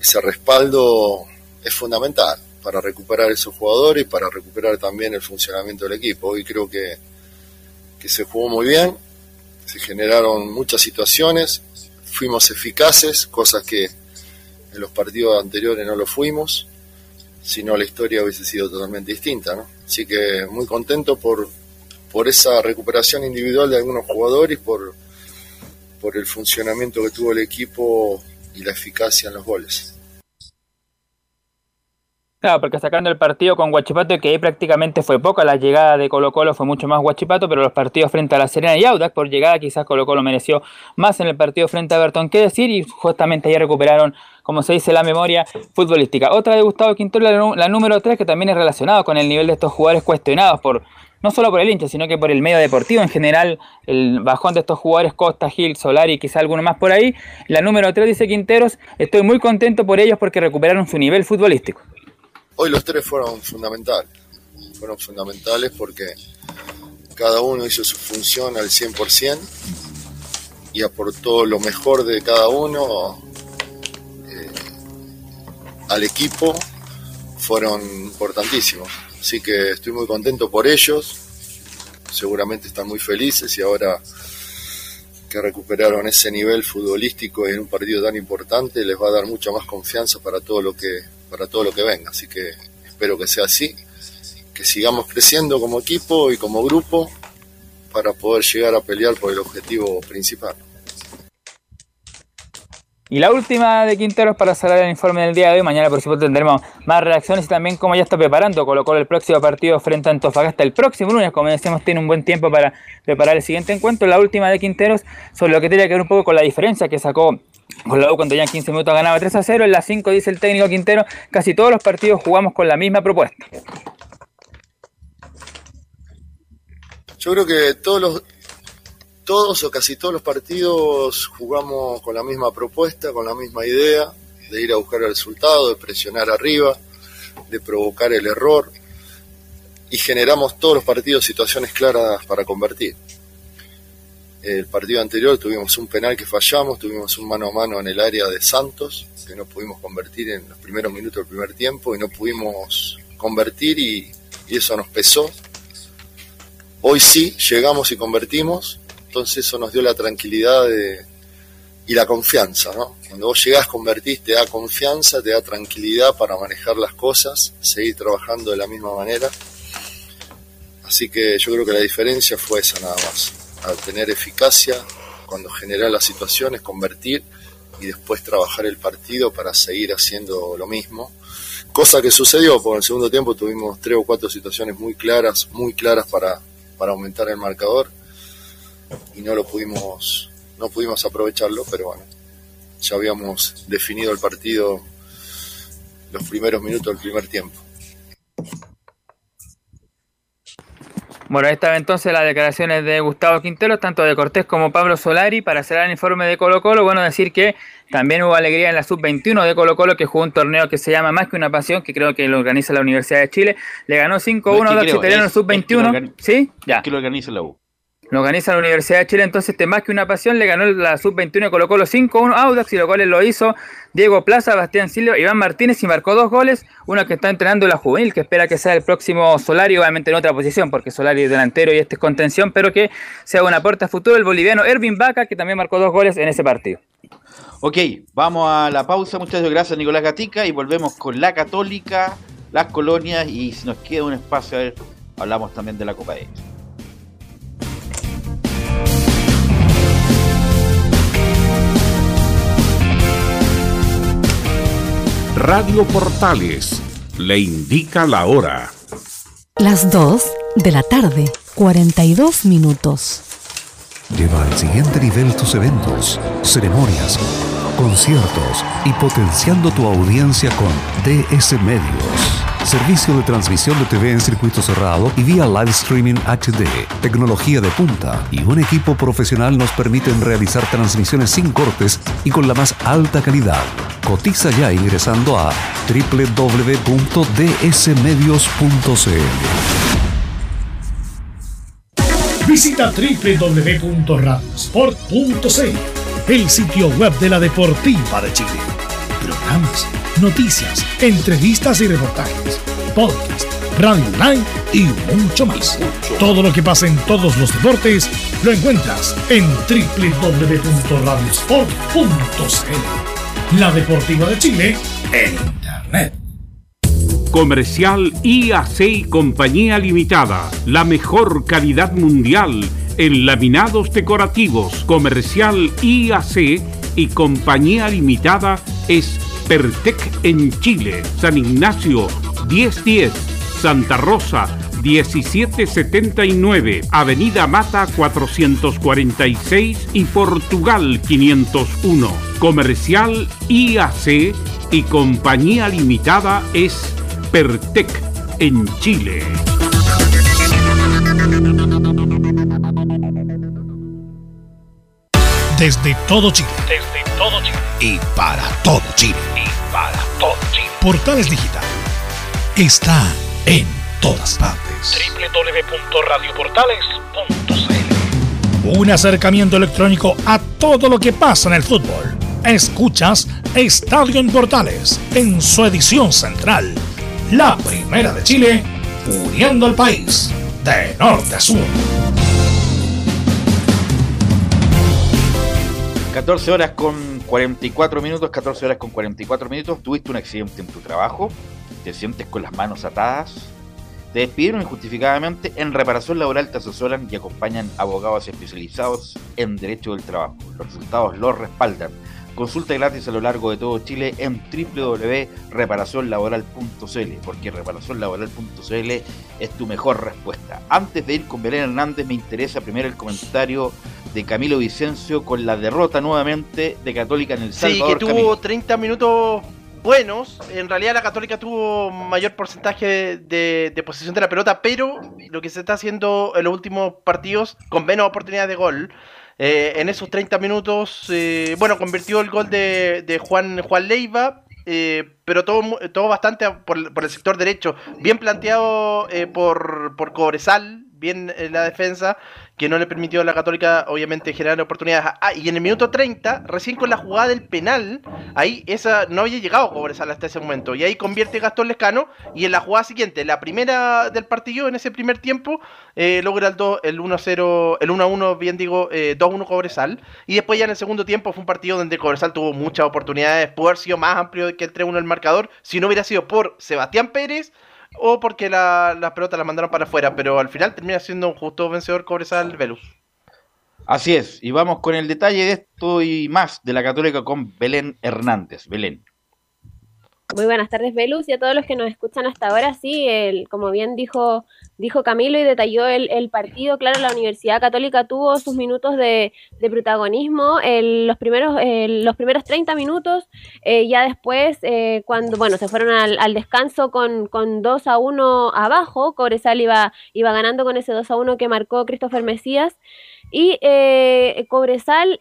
ese respaldo es fundamental para recuperar esos jugadores y para recuperar también el funcionamiento del equipo. Hoy creo que, que se jugó muy bien, se generaron muchas situaciones, fuimos eficaces, cosas que en los partidos anteriores no lo fuimos, si no la historia hubiese sido totalmente distinta. ¿no? Así que muy contento por, por esa recuperación individual de algunos jugadores, por, por el funcionamiento que tuvo el equipo y la eficacia en los goles. Claro, porque sacando el partido con Guachipato, que ahí prácticamente fue poca, la llegada de Colo Colo fue mucho más Guachipato, pero los partidos frente a La Serena y Audax, por llegada quizás Colo Colo mereció más en el partido frente a Bertón, qué decir, y justamente ahí recuperaron, como se dice, la memoria futbolística. Otra de Gustavo Quintero, la, número 3, que también es relacionado con el nivel de estos jugadores cuestionados por no solo por el hincha, sino que por el medio deportivo en general, el bajón de estos jugadores Costa, Gil, Solari y quizá alguno más por ahí. La número 3 dice Quinteros, estoy muy contento por ellos porque recuperaron su nivel futbolístico. Hoy los tres fueron fundamentales, fueron fundamentales porque cada uno hizo su función al 100% y aportó lo mejor de cada uno al equipo, fueron importantísimos. Así que estoy muy contento por ellos, seguramente están muy felices y ahora que recuperaron ese nivel futbolístico en un partido tan importante les va a dar mucha más confianza para todo lo que para todo lo que venga. Así que espero que sea así, que sigamos creciendo como equipo y como grupo para poder llegar a pelear por el objetivo principal. Y la última de Quinteros para cerrar el informe del día de hoy. Mañana, por supuesto, tendremos más reacciones y también cómo ya está preparando colocó el próximo partido frente a Antofagasta el próximo lunes. Como decíamos, tiene un buen tiempo para preparar el siguiente encuentro. La última de Quinteros sobre lo que tiene que ver un poco con la diferencia que sacó con la U cuando ya en 15 minutos ganaba 3 a 0. En la 5 dice el técnico Quintero, casi todos los partidos jugamos con la misma propuesta. Yo creo que todos los todos o casi todos los partidos jugamos con la misma propuesta, con la misma idea de ir a buscar el resultado, de presionar arriba, de provocar el error y generamos todos los partidos situaciones claras para convertir. El partido anterior tuvimos un penal que fallamos, tuvimos un mano a mano en el área de Santos, que no pudimos convertir en los primeros minutos del primer tiempo y no pudimos convertir y, y eso nos pesó. Hoy sí, llegamos y convertimos, entonces eso nos dio la tranquilidad de, y la confianza, ¿no? Cuando vos llegás, convertís, te da confianza, te da tranquilidad para manejar las cosas, seguir trabajando de la misma manera. Así que yo creo que la diferencia fue esa nada más a tener eficacia cuando genera las situaciones, convertir y después trabajar el partido para seguir haciendo lo mismo. Cosa que sucedió, porque en el segundo tiempo tuvimos tres o cuatro situaciones muy claras, muy claras para, para aumentar el marcador y no lo pudimos, no pudimos aprovecharlo, pero bueno, ya habíamos definido el partido los primeros minutos del primer tiempo. Bueno, esta entonces las declaraciones de Gustavo Quintero, tanto de Cortés como Pablo Solari, para cerrar el informe de Colo Colo. Bueno, decir que también hubo alegría en la sub-21 de Colo Colo, que jugó un torneo que se llama Más que una pasión, que creo que lo organiza la Universidad de Chile. Le ganó 5-1 a los italianos sub-21. ¿Sí? Ya. que lo organiza la U. Lo organiza la Universidad de Chile, entonces este más que una pasión le ganó la sub-21 y colocó los 5-1 Audax y los goles lo hizo Diego Plaza, Bastián Silva, Iván Martínez y marcó dos goles, uno que está entrenando la juvenil, que espera que sea el próximo Solari, obviamente en otra posición, porque Solari es delantero y este es contención, pero que sea una puerta a futuro el boliviano Ervin Vaca, que también marcó dos goles en ese partido. Ok, vamos a la pausa, muchachos. Gracias, Nicolás Gatica. Y volvemos con la Católica, las colonias. Y si nos queda un espacio, a ver, hablamos también de la Copa de Radio Portales le indica la hora. Las 2 de la tarde, 42 minutos. Lleva al siguiente nivel tus eventos, ceremonias, conciertos y potenciando tu audiencia con DS Medios. Servicio de transmisión de TV en circuito cerrado y vía live streaming HD. Tecnología de punta y un equipo profesional nos permiten realizar transmisiones sin cortes y con la más alta calidad. Cotiza ya ingresando a www.dsmedios.cl. Visita www.radiosport.cl, el sitio web de la Deportiva de Chile. Programas, noticias, entrevistas y reportajes, podcast, radio online y mucho más. Todo lo que pasa en todos los deportes lo encuentras en www.radiosport.cl. La Deportiva de Chile en Internet. Comercial IAC y Compañía Limitada. La mejor calidad mundial en laminados decorativos. Comercial IAC y Compañía Limitada es Pertec en Chile. San Ignacio 1010. Santa Rosa 1779, Avenida Mata 446 y Portugal 501. Comercial IAC y Compañía Limitada es Pertec en Chile. Desde todo Chile. Desde todo Chile. Y para todo Chile. Y para todo Chile. Portales Digital está en todas partes. www.radioportales.cl Un acercamiento electrónico a todo lo que pasa en el fútbol. Escuchas Estadio en Portales en su edición central. La primera de Chile, uniendo al país de norte a sur. 14 horas con 44 minutos, 14 horas con 44 minutos. Tuviste un accidente en tu trabajo, te sientes con las manos atadas, despidieron injustificadamente. En reparación laboral te asesoran y acompañan abogados especializados en derecho del trabajo. Los resultados los respaldan. Consulta gratis a lo largo de todo Chile en www.reparacionlaboral.cl porque reparacionlaboral.cl es tu mejor respuesta. Antes de ir con Belén Hernández, me interesa primero el comentario de Camilo Vicencio con la derrota nuevamente de Católica en el Salvador. Sí, que tuvo Camilo. 30 minutos buenos. En realidad la Católica tuvo mayor porcentaje de, de posesión de la pelota, pero lo que se está haciendo en los últimos partidos con menos oportunidades de gol. eh, en esos 30 minutos, eh, bueno, convirtió el gol de, de Juan, Juan Leiva, eh, pero todo, todo bastante por, por el sector derecho. Bien planteado eh, por, por Cobresal, bien en la defensa, que no le permitió a la Católica, obviamente, generar oportunidades. Ah, y en el minuto 30, recién con la jugada del penal, ahí esa no había llegado Cobresal hasta ese momento. Y ahí convierte Gastón Lescano. Y en la jugada siguiente, la primera del partido, en ese primer tiempo, eh, logra el, do- el 1-0, el 1-1, bien digo, eh, 2-1 Cobresal. Y después ya en el segundo tiempo fue un partido donde Cobresal tuvo muchas oportunidades. Pudo haber sido más amplio que el 3-1 el marcador, si no hubiera sido por Sebastián Pérez o porque la- las pelotas las mandaron para afuera. Pero al final termina siendo un justo vencedor Cobresal Velus. Así es, y vamos con el detalle de esto y más de la Católica con Belén Hernández. Belén. Muy buenas tardes, Velus, y a todos los que nos escuchan hasta ahora. Sí, el, como bien dijo, dijo Camilo y detalló el, partido, claro, la Universidad Católica tuvo sus minutos de, protagonismo, los, primeros, los primeros 30 minutos, eh, ya después, eh, cuando, bueno, se fueron al, descanso con, con 2 a 1 abajo, Cobresal iba, iba ganando con ese 2 a 1 que marcó Christopher Mesías, y eh, Cobresal...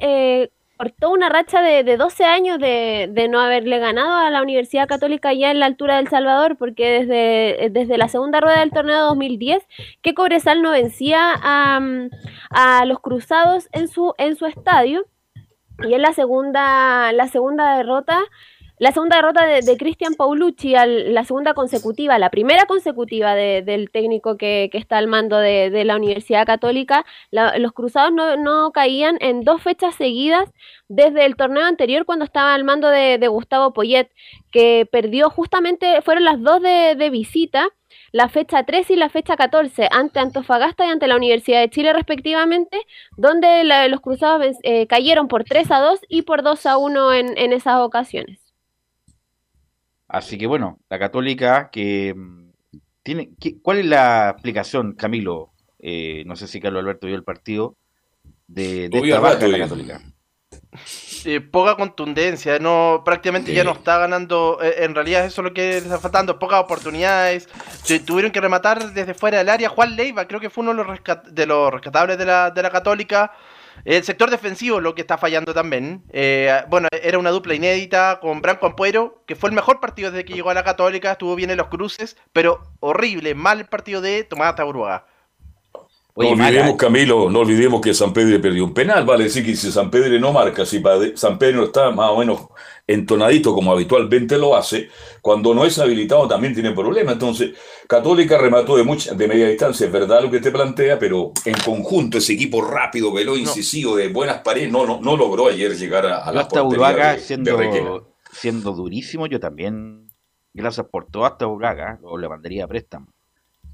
eh, cortó una racha de, de 12 años de, no haberle ganado a la Universidad Católica ya en la altura del Salvador, porque desde, desde la segunda rueda del torneo 2010 que Cobresal no vencía a, a los Cruzados en su, en su estadio. Y en la segunda, la segunda derrota, la segunda derrota de, Cristian Paulucci, al- la segunda consecutiva, la primera consecutiva de- del técnico que, está al mando de, la Universidad Católica, la- los cruzados no, caían en dos fechas seguidas desde el torneo anterior cuando estaba al mando de, Gustavo Poyet, que perdió justamente, fueron las dos de, visita, la fecha 13 y la fecha 14 ante Antofagasta y ante la Universidad de Chile respectivamente, donde la- los cruzados eh, cayeron por 3 a 2 y por 2 a 1 en, en esas ocasiones. Así que bueno, la Católica que mm, tiene, ¿qué- ¿cuál es la explicación, Camilo? Eh, no sé si Carlos Alberto vio el partido de, de esta baja la. Católica. Eh, poca contundencia, no prácticamente ya no está ganando, eh, en realidad eso es lo que le está faltando, pocas oportunidades, Tu- tuvieron que rematar desde fuera del área, Juan Leiva creo que fue uno de los, rescat- de los rescatables de la, de la Católica, el sector defensivo lo que está fallando también, Eh, bueno, era una dupla inédita con Branco Ampuero, que fue el mejor partido desde que llegó a la Católica, estuvo bien en los cruces, pero horrible, mal partido de Tomás Taburuaga. No olvidemos, Camilo, no olvidemos que San Pedro perdió un penal. Vale decir que si San Pedro no marca, si San Pedro está más o menos entonadito como habitualmente lo hace, cuando no es habilitado también tiene problemas. Entonces, Católica remató de, mucha, de media distancia, es verdad lo que te plantea, pero en conjunto ese equipo rápido, veloz, incisivo, de buenas paredes, no, no, no logró ayer llegar a, a la hasta de Requena. siendo, siendo durísimo, yo también, gracias por todo, hasta Uraga, lo le mandaría a préstamo.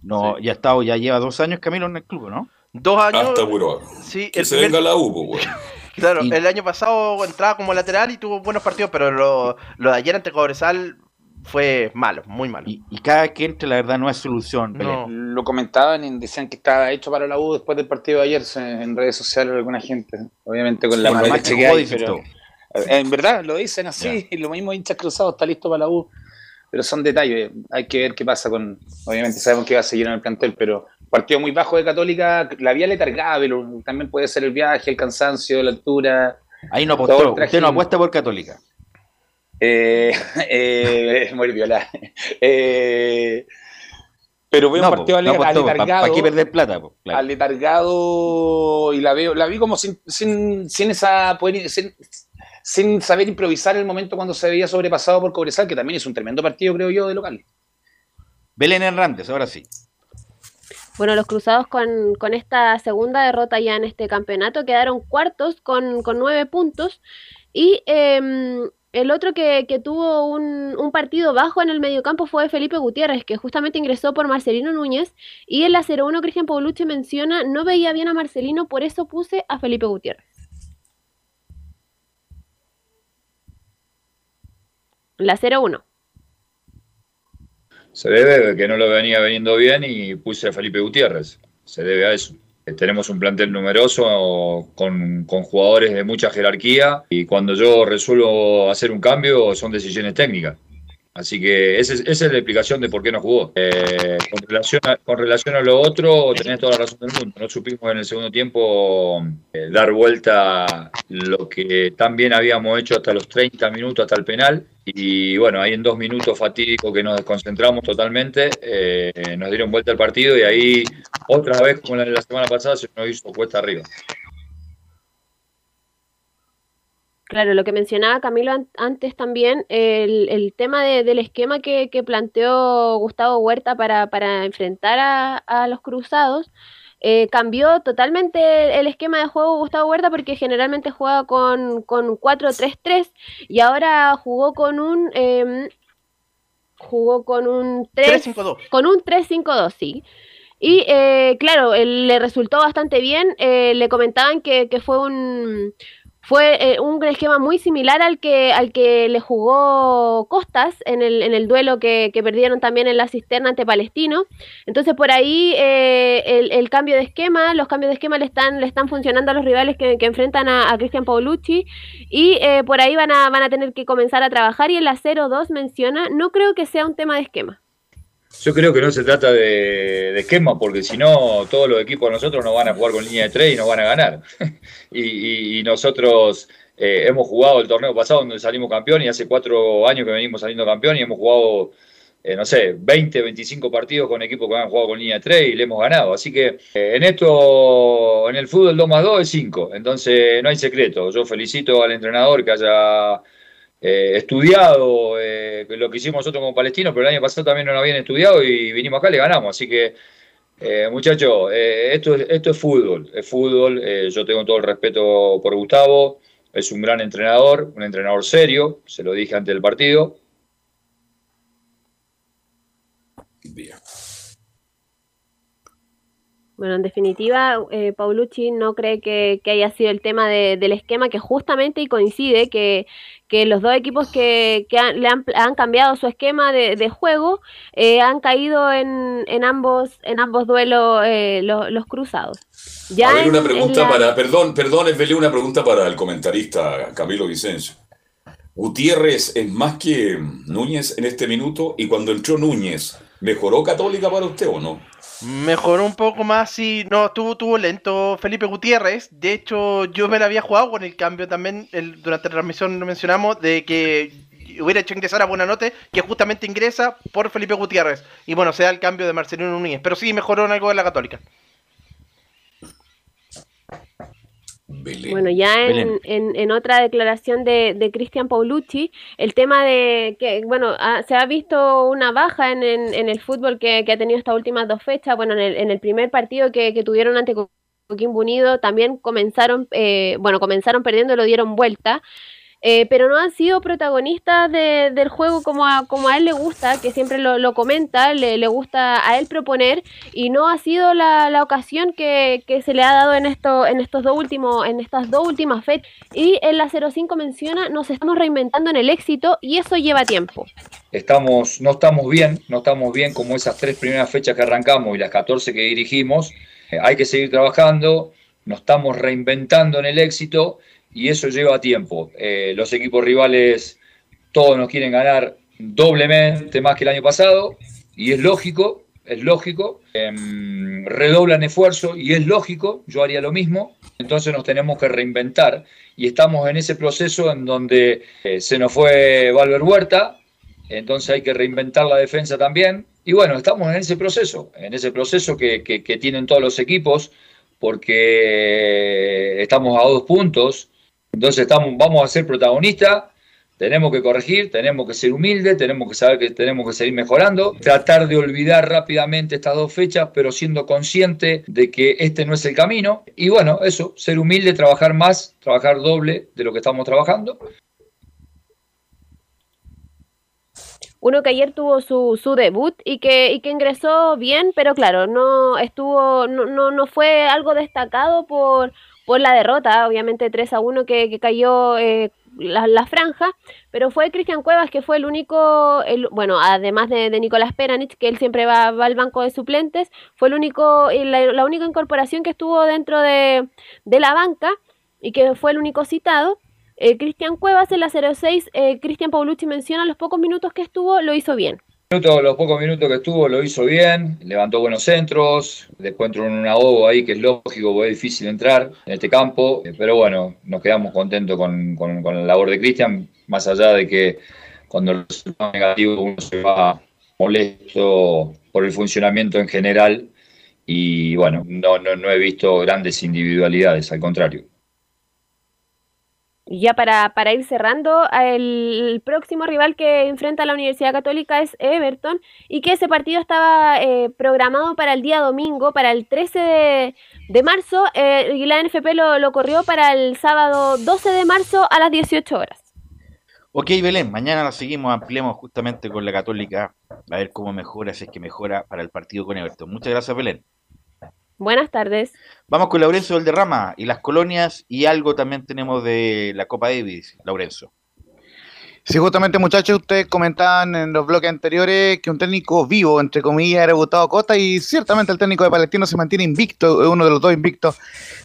No, ya ha estado, ya lleva dos años Camilo en el club, ¿no? Dos años. Hasta Uraga. Sí, Que el se primer- venga la U, pues, güey. Claro, el año pasado entraba como lateral y tuvo buenos partidos, pero lo, lo de ayer ante Cobresal fue malo, muy malo. Y, y cada que entre, la verdad, no es solución. No. Lo comentaban y decían que estaba hecho para la U después del partido de ayer en redes sociales alguna gente. Obviamente con la mala que hay, pero en verdad lo dicen así. Y lo mismo hinchas cruzados está listo para la U. Pero son detalles. Hay que ver qué pasa con. Obviamente sabemos que va a seguir en el plantel, pero partido muy bajo de Católica, la vía letargada, pero también puede ser el viaje, el cansancio, la altura. Ahí no apostó. Usted no apuesta por Católica. Eh, eh, muy viola. Eh, pero veo No, un partido no pa- aletargado. ¿pa' qué perder plata? Claro. aletargado y la veo, la vi como sin, sin, sin esa poder- sin, sin saber improvisar el momento cuando se veía sobrepasado por Cobresal, que también es un tremendo partido, creo yo, de local. Belén Hernández, ahora sí. Bueno, los cruzados con, con esta segunda derrota ya en este campeonato quedaron cuartos con, con nueve puntos. Y em, el otro que, que tuvo un, un partido bajo en el mediocampo fue Felipe Gutiérrez, que justamente ingresó por Marcelino Núñez. Y en la 0-1 Cristian Paulucci menciona, no veía bien a Marcelino, por eso puse a Felipe Gutiérrez. La 0-1. Se debe de que no lo venía veniendo bien y puse a Felipe Gutiérrez. Se debe a eso. Eh, Tenemos un plantel numeroso con, con jugadores de mucha jerarquía y cuando yo resuelvo hacer un cambio son decisiones técnicas. Así que ese es- esa es la explicación de por qué no jugó. Eh, con, relación a, con relación a lo otro, tenés toda la razón del mundo. No supimos en el segundo tiempo eh, dar vuelta lo que tan bien habíamos hecho hasta los 30 minutos, hasta el penal. Y bueno, ahí en dos minutos fatídicos que nos desconcentramos totalmente, eh, nos dieron vuelta el partido y ahí otra vez, como la la semana pasada, se nos hizo cuesta arriba. Claro, lo que mencionaba Camilo an- antes también, el, el tema de- del esquema que, que planteó Gustavo Huerta para, para enfrentar a, a los cruzados, eh, cambió totalmente el esquema de juego Gustavo Huerta porque generalmente juega con, con 4-3-3 y ahora jugó con un... em, jugó con un 3, 3-5-2. con un 3-5-2, sí. Y eh, claro, le resultó bastante bien. eh, le comentaban que, que fue un fue eh, un esquema muy similar al que al que le jugó Costas en el, en el duelo que, que perdieron también en la cisterna ante Palestino. Entonces por ahí eh, el, el cambio de esquema, los cambios de esquema le están, le están funcionando a los rivales que, que enfrentan a, a Cristian Paulucci y eh, por ahí van a, van a tener que comenzar a trabajar y en la 0-2 menciona, no creo que sea un tema de esquema. Yo creo que no se trata de, esquema, porque si no, todos los equipos de nosotros nos van a jugar con línea de tres y nos van a ganar. y, y- y nosotros eh, hemos jugado el torneo pasado donde salimos campeón y hace cuatro años que venimos saliendo campeón y hemos jugado, eh, no sé, 20, 25 partidos con equipos que han jugado con línea de 3 y le hemos ganado. Así que eh, en esto, en el fútbol 2 más 2 es 5, entonces no hay secreto. Yo felicito al entrenador que haya eh, estudiado eh, lo que hicimos nosotros como palestinos, pero el año pasado también no lo habían estudiado y vinimos acá y le ganamos. Así que, eh, muchachos, eh, esto, es- esto es fútbol, es fútbol. eh, yo tengo todo el respeto por Gustavo, es un gran entrenador, un entrenador serio, se lo dije antes del partido. Bueno, en definitiva, eh, Paulucci no cree que, que haya sido el tema de- del esquema, que justamente y coincide que, que los dos equipos que, que han, le han, han cambiado su esquema de, de juego eh, han caído en, en ambos en ambos duelos eh, lo- los cruzados. Ya a ver, una pregunta la- para, perdón, perdón, Esbelé, una pregunta para el comentarista Camilo Vicencio. Gutiérrez es más que Núñez en este minuto y cuando entró Núñez, ¿mejoró Católica para usted o no? Mejoró un poco más, sí. No, estuvo, tuvo lento Felipe Gutiérrez. De hecho, yo me la había jugado con el cambio también. el- durante la transmisión lo mencionamos de que hubiera hecho ingresar a Buenanote, que justamente ingresa por Felipe Gutiérrez. Y bueno, se da el cambio de Marcelino Núñez. Pero sí mejoró en algo de la Católica. Bueno, ya en, en, en otra declaración de, de Cristian Paulucci, el tema de que, bueno, ha- se ha visto una baja en, en, en el fútbol que, que ha tenido estas últimas dos fechas. Bueno, en el, en el primer partido que, que tuvieron ante Co- Coquimbo Unido también comenzaron, eh, bueno, comenzaron perdiendo y lo dieron vuelta. Eh, pero no han sido protagonistas de- del juego como a, como a él le gusta, que siempre lo, lo comenta, le, le gusta a él proponer, y no ha sido la, la ocasión que, que se le ha dado en esto, en estos dos últimos, en estas dos últimas fechas. Y en la 05 menciona, nos estamos reinventando en el éxito y eso lleva tiempo. Estamos, no estamos bien, no estamos bien como esas tres primeras fechas que arrancamos y las 14 que dirigimos. Eh, hay que seguir trabajando, nos estamos reinventando en el éxito y eso lleva tiempo. Eh, los equipos rivales todos nos quieren ganar doblemente más que el año pasado y es lógico, es lógico. Em, redoblan esfuerzo y es lógico, yo haría lo mismo. Entonces nos tenemos que reinventar y estamos en ese proceso en donde eh, se nos fue Valver Huerta, entonces hay que reinventar la defensa también. Y bueno, estamos en ese proceso, en ese proceso que, tienen todos los equipos, porque estamos a dos puntos. Entonces estamos, vamos a ser protagonistas, tenemos que corregir, tenemos que ser humildes, tenemos que saber que tenemos que seguir mejorando, tratar de olvidar rápidamente estas dos fechas, pero siendo consciente de que este no es el camino. Y bueno, eso, ser humilde, trabajar más, trabajar doble de lo que estamos trabajando. Uno que ayer tuvo su, su debut y que, y que ingresó bien, pero claro, no estuvo, no, no, no fue algo destacado por, por la derrota, obviamente 3 a 1 que, que cayó eh, la, la franja, pero fue Cristian Cuevas que fue el único, el, bueno, además de, de Nicolás Peranich, que él siempre va, va al banco de suplentes, fue el único, la, la única incorporación que estuvo dentro de, de la banca y que fue el único citado. Eh, Cristian Cuevas en la 06, eh, Cristian Paulucci menciona los pocos minutos que estuvo, lo hizo bien. Minutos, los pocos minutos que estuvo lo hizo bien, levantó buenos centros, después entró en un ahogo ahí que es lógico, porque es difícil entrar en este campo, eh, pero bueno, nos quedamos contentos con, con- la labor de Cristian, más allá de que cuando el resultado es negativo uno se va molesto por el funcionamiento en general y bueno, no, no, no he visto grandes individualidades, al contrario. Y ya para, para ir cerrando, el, próximo rival que enfrenta a la Universidad Católica es Everton y que ese partido estaba eh, programado para el día domingo, para el 13 de, de marzo, eh, y la NFP lo, lo corrió para el sábado 12 de marzo a las 18 horas. Ok, Belén, mañana la seguimos, ampliemos justamente con la Católica, a ver cómo mejora, si es que mejora para el partido con Everton. Muchas gracias, Belén. Buenas tardes. Vamos con Laurencio Valderrama y las colonias y algo también tenemos de la Copa Davis, Laurencio. Sí, justamente muchachos, ustedes comentaban en los bloques anteriores que un técnico vivo, entre comillas, era Gustavo Costa y ciertamente el técnico de Palestino se mantiene invicto, uno de los dos invictos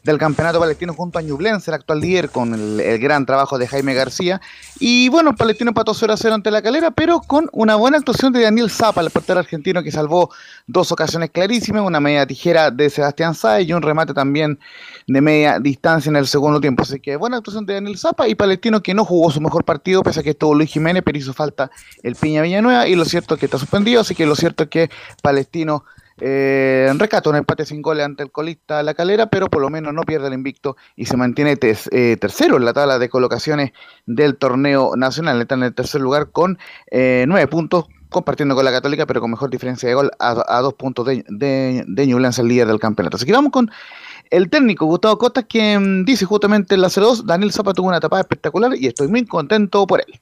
del campeonato palestino junto a Ñublense, el actual líder, con el, gran trabajo de Jaime García. Y bueno, Palestino empató 0 a 0 ante la calera, pero con una buena actuación de Daniel Zapa, el portero argentino que salvó dos ocasiones clarísimas, una media tijera de Sebastián Sáez y un remate también de media distancia en el segundo tiempo. Así que buena actuación de Daniel Zapa y Palestino que no jugó su mejor partido, pese a que estuvo Luis Jiménez, pero hizo falta el Piña Villanueva y lo cierto es que está suspendido, así que lo cierto es que Palestino eh, recata un empate sin goles ante el colista La Calera, pero por lo menos no pierde el invicto y se mantiene eh, tercero en la tabla de colocaciones del torneo nacional. Está en el tercer lugar con eh, nueve puntos, compartiendo con la Católica, pero con mejor diferencia de gol a, dos puntos de, de, de el líder del campeonato. Así que vamos con el técnico Gustavo Costa, que mm, dice justamente en la 02, Daniel Zapa tuvo una tapada espectacular y estoy muy contento por él.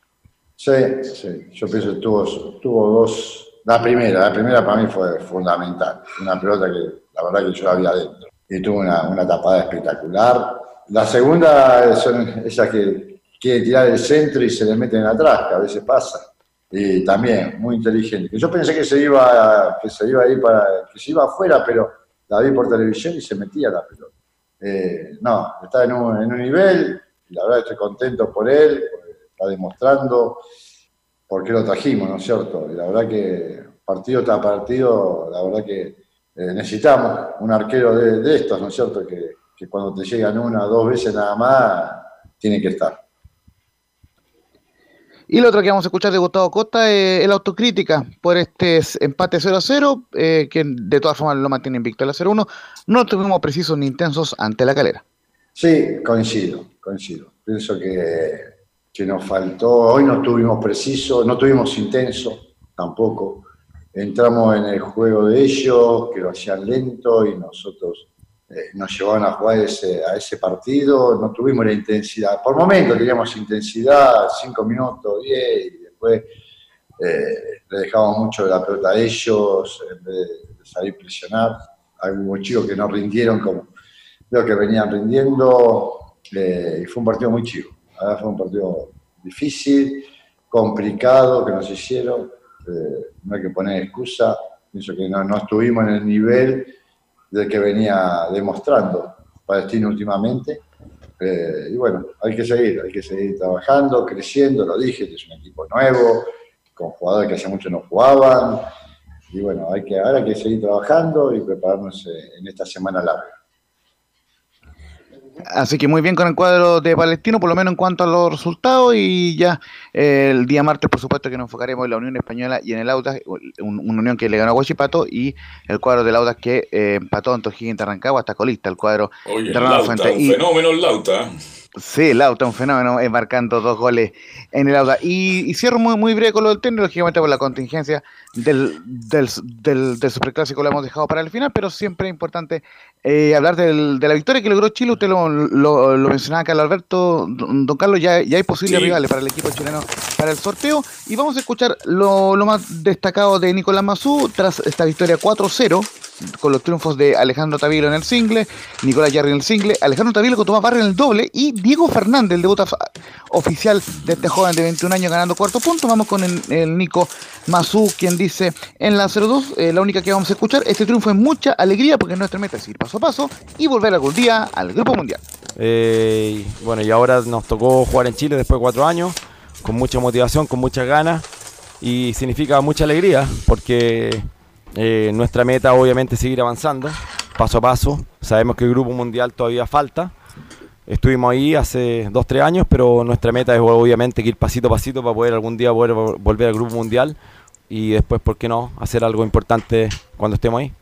Sí, sí, yo pienso que tuvo, tuvo dos. La primera, la primera para mí fue fundamental. Una pelota que la verdad que yo la vi adentro. Y tuvo una, una tapada espectacular. La segunda son esas que quieren tirar el centro y se le meten atrás, que a veces pasa. Y también, muy inteligente. Yo pensé que se iba, que se iba a ir para, que se iba afuera, pero la vi por televisión y se metía la pelota. Eh, no, está en un, en un nivel, y la verdad estoy contento por él, porque está demostrando por qué lo trajimos, ¿no es cierto? Y la verdad que partido tras partido, la verdad que eh, necesitamos un arquero de, de estos, ¿no es cierto? Que, que cuando te llegan una o dos veces nada más, tiene que estar. Y lo otro que vamos a escuchar de Gustavo Costa es la autocrítica por este empate 0 a 0, eh, que de todas formas lo mantiene invicto el 0 1. No estuvimos precisos ni intensos ante la calera. Sí, coincido, coincido. Pienso que, que nos faltó, hoy no estuvimos precisos, no estuvimos intensos tampoco. Entramos en el juego de ellos, que lo hacían lento y nosotros eh, nos llevaban a jugar a ese partido, no tuvimos la intensidad. Por momentos teníamos intensidad, 5 minutos, 10, y después eh, le dejábamos mucho de la pelota a ellos, en vez de salir presionar. Algunos chicos que no rindieron como creo que venían rindiendo, eh, y fue un partido muy chico. Verdad fue un partido difícil, complicado que nos hicieron, no hay que poner excusa, pienso que no, estuvimos en el nivel del que venía demostrando Palestino últimamente. Eh, y bueno, hay que seguir, hay que seguir trabajando, creciendo, lo dije, este es un equipo nuevo, con jugadores que hace mucho no jugaban. Y bueno, hay que, ahora hay que seguir trabajando y prepararnos eh, en esta semana larga. Así que muy bien con el cuadro de Palestino, por lo menos en cuanto a los resultados. Y ya eh, el día martes, por supuesto, que nos enfocaremos en la Unión Española y en el Audax, un- una unión que le ganó a Huachipato y el cuadro del Audax que eh, empató ante O'Higgins de Rancagua hasta colista, el cuadro Oye, de Lauta, un Y- fenómeno el Lauta. Sí, Lauta, un fenómeno, eh, marcando dos goles en el Auda. Y, y cierro muy, muy breve con lo del técnico, lógicamente por la contingencia del, del, del, del Superclásico lo hemos dejado para el final, pero siempre es importante eh, hablar del- de la victoria que logró Chile. Usted lo, lo, lo mencionaba, Carlos Alberto, don Carlos, ya, ya hay posibles Sí. rivales para el equipo chileno para el sorteo. Y vamos a escuchar lo, lo más destacado de Nicolás Mazú tras esta victoria 4-0 con los triunfos de Alejandro Tavilo en el single, Nicolás Yarri en el single, Alejandro Tavilo con Tomás Barrio en el doble y Diego Fernández, el debut of- oficial de este joven de 21 años ganando cuarto punto. Vamos con el, Nico Mazú, quien dice en la 02, eh, la única que vamos a escuchar, este triunfo es mucha alegría porque nuestra meta es ir paso a paso y volver algún día al Grupo Mundial. Eh, bueno, y ahora nos tocó jugar en Chile después de cuatro años, con mucha motivación, con muchas ganas, y significa mucha alegría, porque eh, nuestra meta obviamente es seguir avanzando, paso a paso. Sabemos que el Grupo Mundial todavía falta. Estuvimos ahí hace dos, tres años, pero nuestra meta es obviamente ir pasito a pasito para poder algún día poder vol- volver al Grupo Mundial y después, ¿por qué no?, hacer algo importante cuando estemos ahí.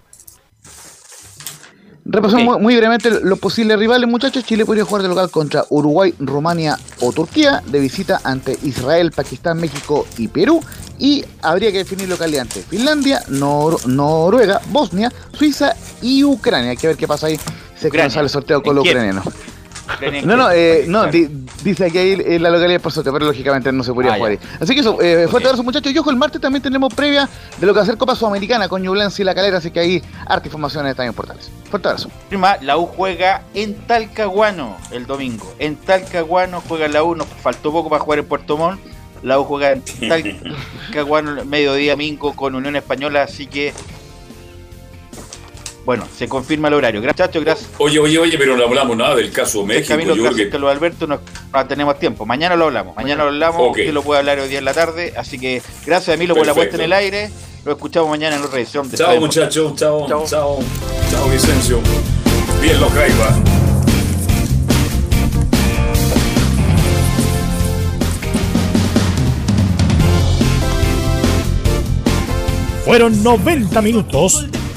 Repasamos muy, muy brevemente los posibles rivales, muchachos. Chile podría jugar de local contra Uruguay, Rumania o Turquía, de visita ante Israel, Pakistán, México y Perú. Y habría que definir localidad ante Finlandia, Nor- Noruega, Bosnia, Suiza y Ucrania. Hay que ver qué pasa ahí. Nos sale el sorteo con ¿En los ucranianos. En No, no, eh, no di- dice que ahí eh, la localidad es por sorteo, pero lógicamente no se podría Ah, jugar ahí. Así que eso, eh, fuerte abrazo muchachos. Y ojo, el martes también tenemos previa de lo que va a ser Copa Sudamericana con Ñublense y La Calera, así que ahí harta información están importantes. Fuerte abrazo. Prima, la U juega en Talcahuano el domingo. En Talcahuano juega la U, nos faltó poco para jugar en Puerto Montt. La U juega en Talcahuano mediodía mingo con Unión Española, así que bueno, se confirma el horario. Gracias, muchachos, gracias. Oye, oye, oye, pero no hablamos nada del caso México. Camilo, yo que- Carlos Alberto, no, no tenemos tiempo. Mañana lo hablamos. Mañana lo hablamos. Ok. Usted lo puede hablar hoy día en la tarde. Así que gracias, Emilio, por la puesta en el aire. Lo escuchamos mañana en la revisión de Chao, muchachos. Chao, chao. Chao, Vicencio. Bien, los Jaiba. Fueron 90 minutos